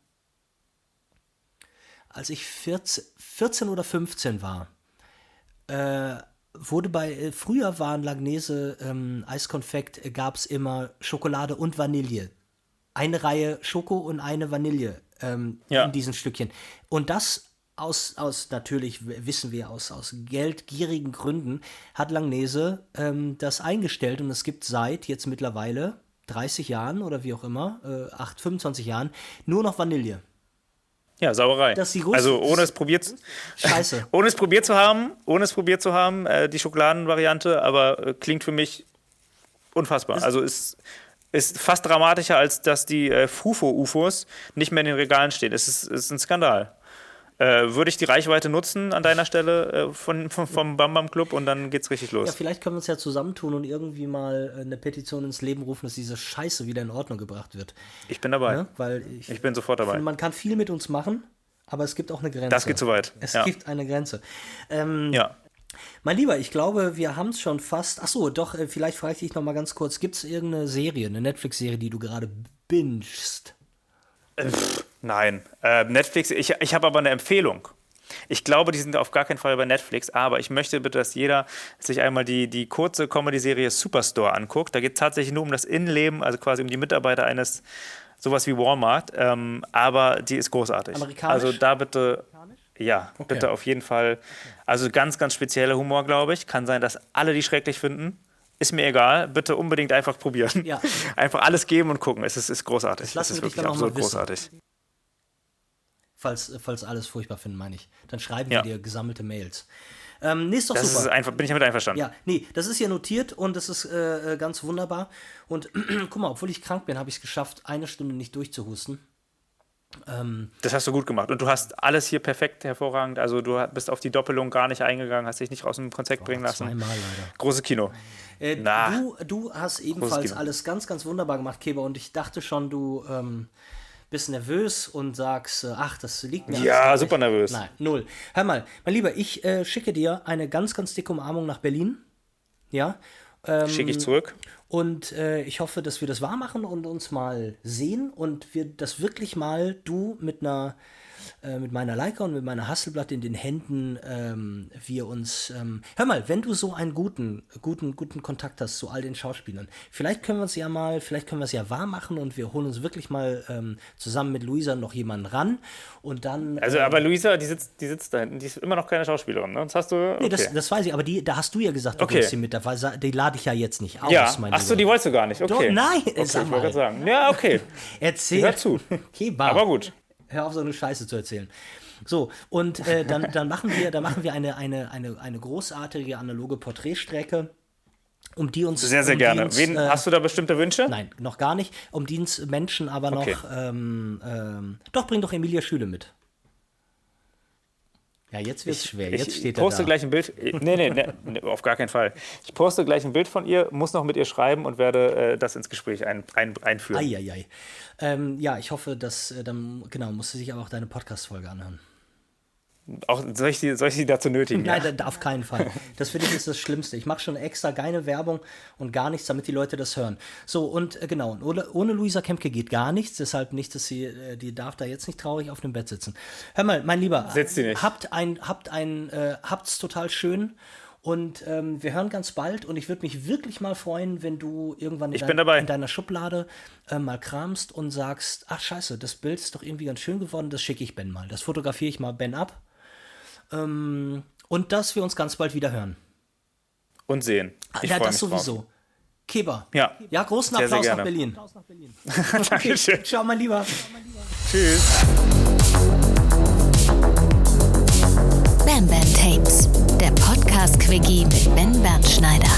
als ich 14, 14 oder 15 war, äh, wurde bei, äh, früher waren Lagnese ähm, Eiskonfekt, äh, gab es immer Schokolade und Vanille. Eine Reihe Schoko und eine Vanille ähm, ja. in diesen Stückchen. Und das aus, aus, natürlich wissen wir, aus, aus geldgierigen Gründen hat Langnese ähm, das eingestellt und es gibt seit jetzt mittlerweile 30 Jahren oder wie auch immer, äh, 8, 25 Jahren, nur noch Vanille. Ja, Sauerei. Das ist die größte- also ohne es probiert, Scheiße. ohne es probiert zu haben, ohne es probiert zu haben, äh, die Schokoladenvariante, aber äh, klingt für mich unfassbar. also ist, ist fast dramatischer, als dass die äh, Fufo-UFOs nicht mehr in den Regalen stehen. Es ist, ist ein Skandal. Äh, würde ich die Reichweite nutzen an deiner Stelle äh, von, von, vom Bam Bam Club und dann geht's richtig los. Ja, vielleicht können wir uns ja zusammentun und irgendwie mal äh, eine Petition ins Leben rufen, dass diese Scheiße wieder in Ordnung gebracht wird. ich bin dabei. Ne? Weil ich, Ich bin sofort dabei. finde, man kann viel mit uns machen, aber es gibt auch eine Grenze. Das geht zu weit. Es Ja. gibt eine Grenze. Ähm, Ja. Mein Lieber, ich glaube, wir haben es schon fast. Achso, doch, äh, vielleicht frage ich dich noch mal ganz kurz. Gibt es irgendeine Serie, eine Netflix-Serie, die du gerade bingest? Nein. Äh, Netflix, ich, ich habe aber eine Empfehlung. Ich glaube, die sind auf gar keinen Fall bei Netflix, aber ich möchte bitte, dass jeder sich einmal die, die kurze Comedy-Serie Superstore anguckt. Da geht es tatsächlich nur um das Innenleben, also quasi um die Mitarbeiter eines sowas wie Walmart, ähm, aber die ist großartig. Amerikanisch? Also da bitte, ja, bitte auf jeden Fall. Also ganz, ganz spezieller Humor, glaube ich. Kann sein, dass alle die schrecklich finden. Ist mir egal, bitte unbedingt einfach probieren. Ja. Einfach alles geben und gucken. Es ist, ist großartig. Das es ist wirklich absolut wissen. großartig. Falls, falls alles furchtbar finden, meine ich. Dann schreiben Ja. wir dir gesammelte Mails. Ähm, nee, ist doch Das super. ist einfach, bin ich damit einverstanden. Ja, nee, das ist ja notiert und das ist äh, äh, ganz wunderbar. Und guck mal, obwohl ich krank bin, habe ich es geschafft, eine Stunde nicht durchzuhusten. Das hast du gut gemacht. Und du hast alles hier perfekt hervorragend. Also du bist auf die Doppelung gar nicht eingegangen, hast dich nicht aus dem Konzept bringen lassen. Zweimal leider. Großes Kino. Äh, Na. du, du hast ebenfalls alles ganz, ganz wunderbar gemacht, Keber. Und ich dachte schon, du ähm, bist nervös und sagst, äh, ach, das liegt mir Ja, super nicht. nervös. Nein, null. Hör mal, mein Lieber, ich äh, schicke dir eine ganz, ganz dicke Umarmung nach Berlin. Ja. Ähm, Schicke ich zurück. Und äh, ich hoffe, dass wir das wahr machen und uns mal sehen und wir das wirklich mal du mit einer äh, mit meiner Leica und mit meiner Hasselblatt in den Händen ähm, wir uns ähm, hör mal, wenn du so einen guten guten guten Kontakt hast zu all den Schauspielern, vielleicht können wir uns ja mal, vielleicht können wir es ja wahr machen und wir holen uns wirklich mal ähm, zusammen mit Luisa noch jemanden ran und dann Also, aber Luisa, die sitzt, die sitzt da hinten, die ist immer noch keine Schauspielerin. Ne? Das hast du. Okay. Nee, das, das weiß ich, aber die, da hast du ja gesagt, du Okay. willst sie mit dabei. Die lade ich ja jetzt nicht aus, ja, mein achso, die Lieber. wolltest du gar nicht. Okay. Doch, nein, okay, sag ich mal. gerade sagen. Ja, okay. Erzähl. Hör zu. Okay, bar. Aber gut. Hör auf, so eine Scheiße zu erzählen. So, und äh, dann, dann machen wir, dann machen wir eine, eine, eine, eine großartige analoge Porträtstrecke, um die uns. Sehr, sehr um gerne. Uns, Wen, äh, hast du da bestimmte Wünsche? Nein, noch gar nicht. Um die uns Menschen aber Okay. noch. Ähm, ähm, doch, bring doch Emilia Schüle mit. Ja, jetzt wird's schwer. Jetzt ich steht er poste da. gleich ein Bild. Nee, nee, nee, nee, auf gar keinen Fall. Ich poste gleich ein Bild von ihr, muss noch mit ihr schreiben und werde äh, das ins Gespräch ein, ein, einführen. Eieiei. Ähm, ja, ich hoffe, dass äh, dann, genau, musst du sich aber auch deine Podcast-Folge anhören. Auch, soll, ich die, soll ich die dazu nötigen? Nein, da- auf keinen Fall. Das finde ich ist das Schlimmste. Ich mache schon extra keine Werbung und gar nichts, damit die Leute das hören. So, und äh, genau, ohne, ohne Luisa Kempke geht gar nichts, deshalb nicht, dass sie, äh, die darf da jetzt nicht traurig auf dem Bett sitzen. Hör mal, mein Lieber, Sitzt sie nicht. habt ein, habt ein, äh, habt's total schön. Und ähm, wir hören ganz bald und ich würde mich wirklich mal freuen, wenn du irgendwann in, dabei. in deiner Schublade äh, mal kramst und sagst, ach scheiße, das Bild ist doch irgendwie ganz schön geworden, das schicke ich Ben mal. Das fotografiere ich mal Ben ab. Ähm, und dass wir uns ganz bald wieder hören. Und sehen. Ich ja, das mich drauf. sowieso. Keber. Ja. Ja, großen Sehr, sehr Applaus nach. Berlin. Dankeschön. Ciao, mein Lieber. Tschüss. Bam Bam Tapes, der Podcast-Quickie mit Ben Bernschneider.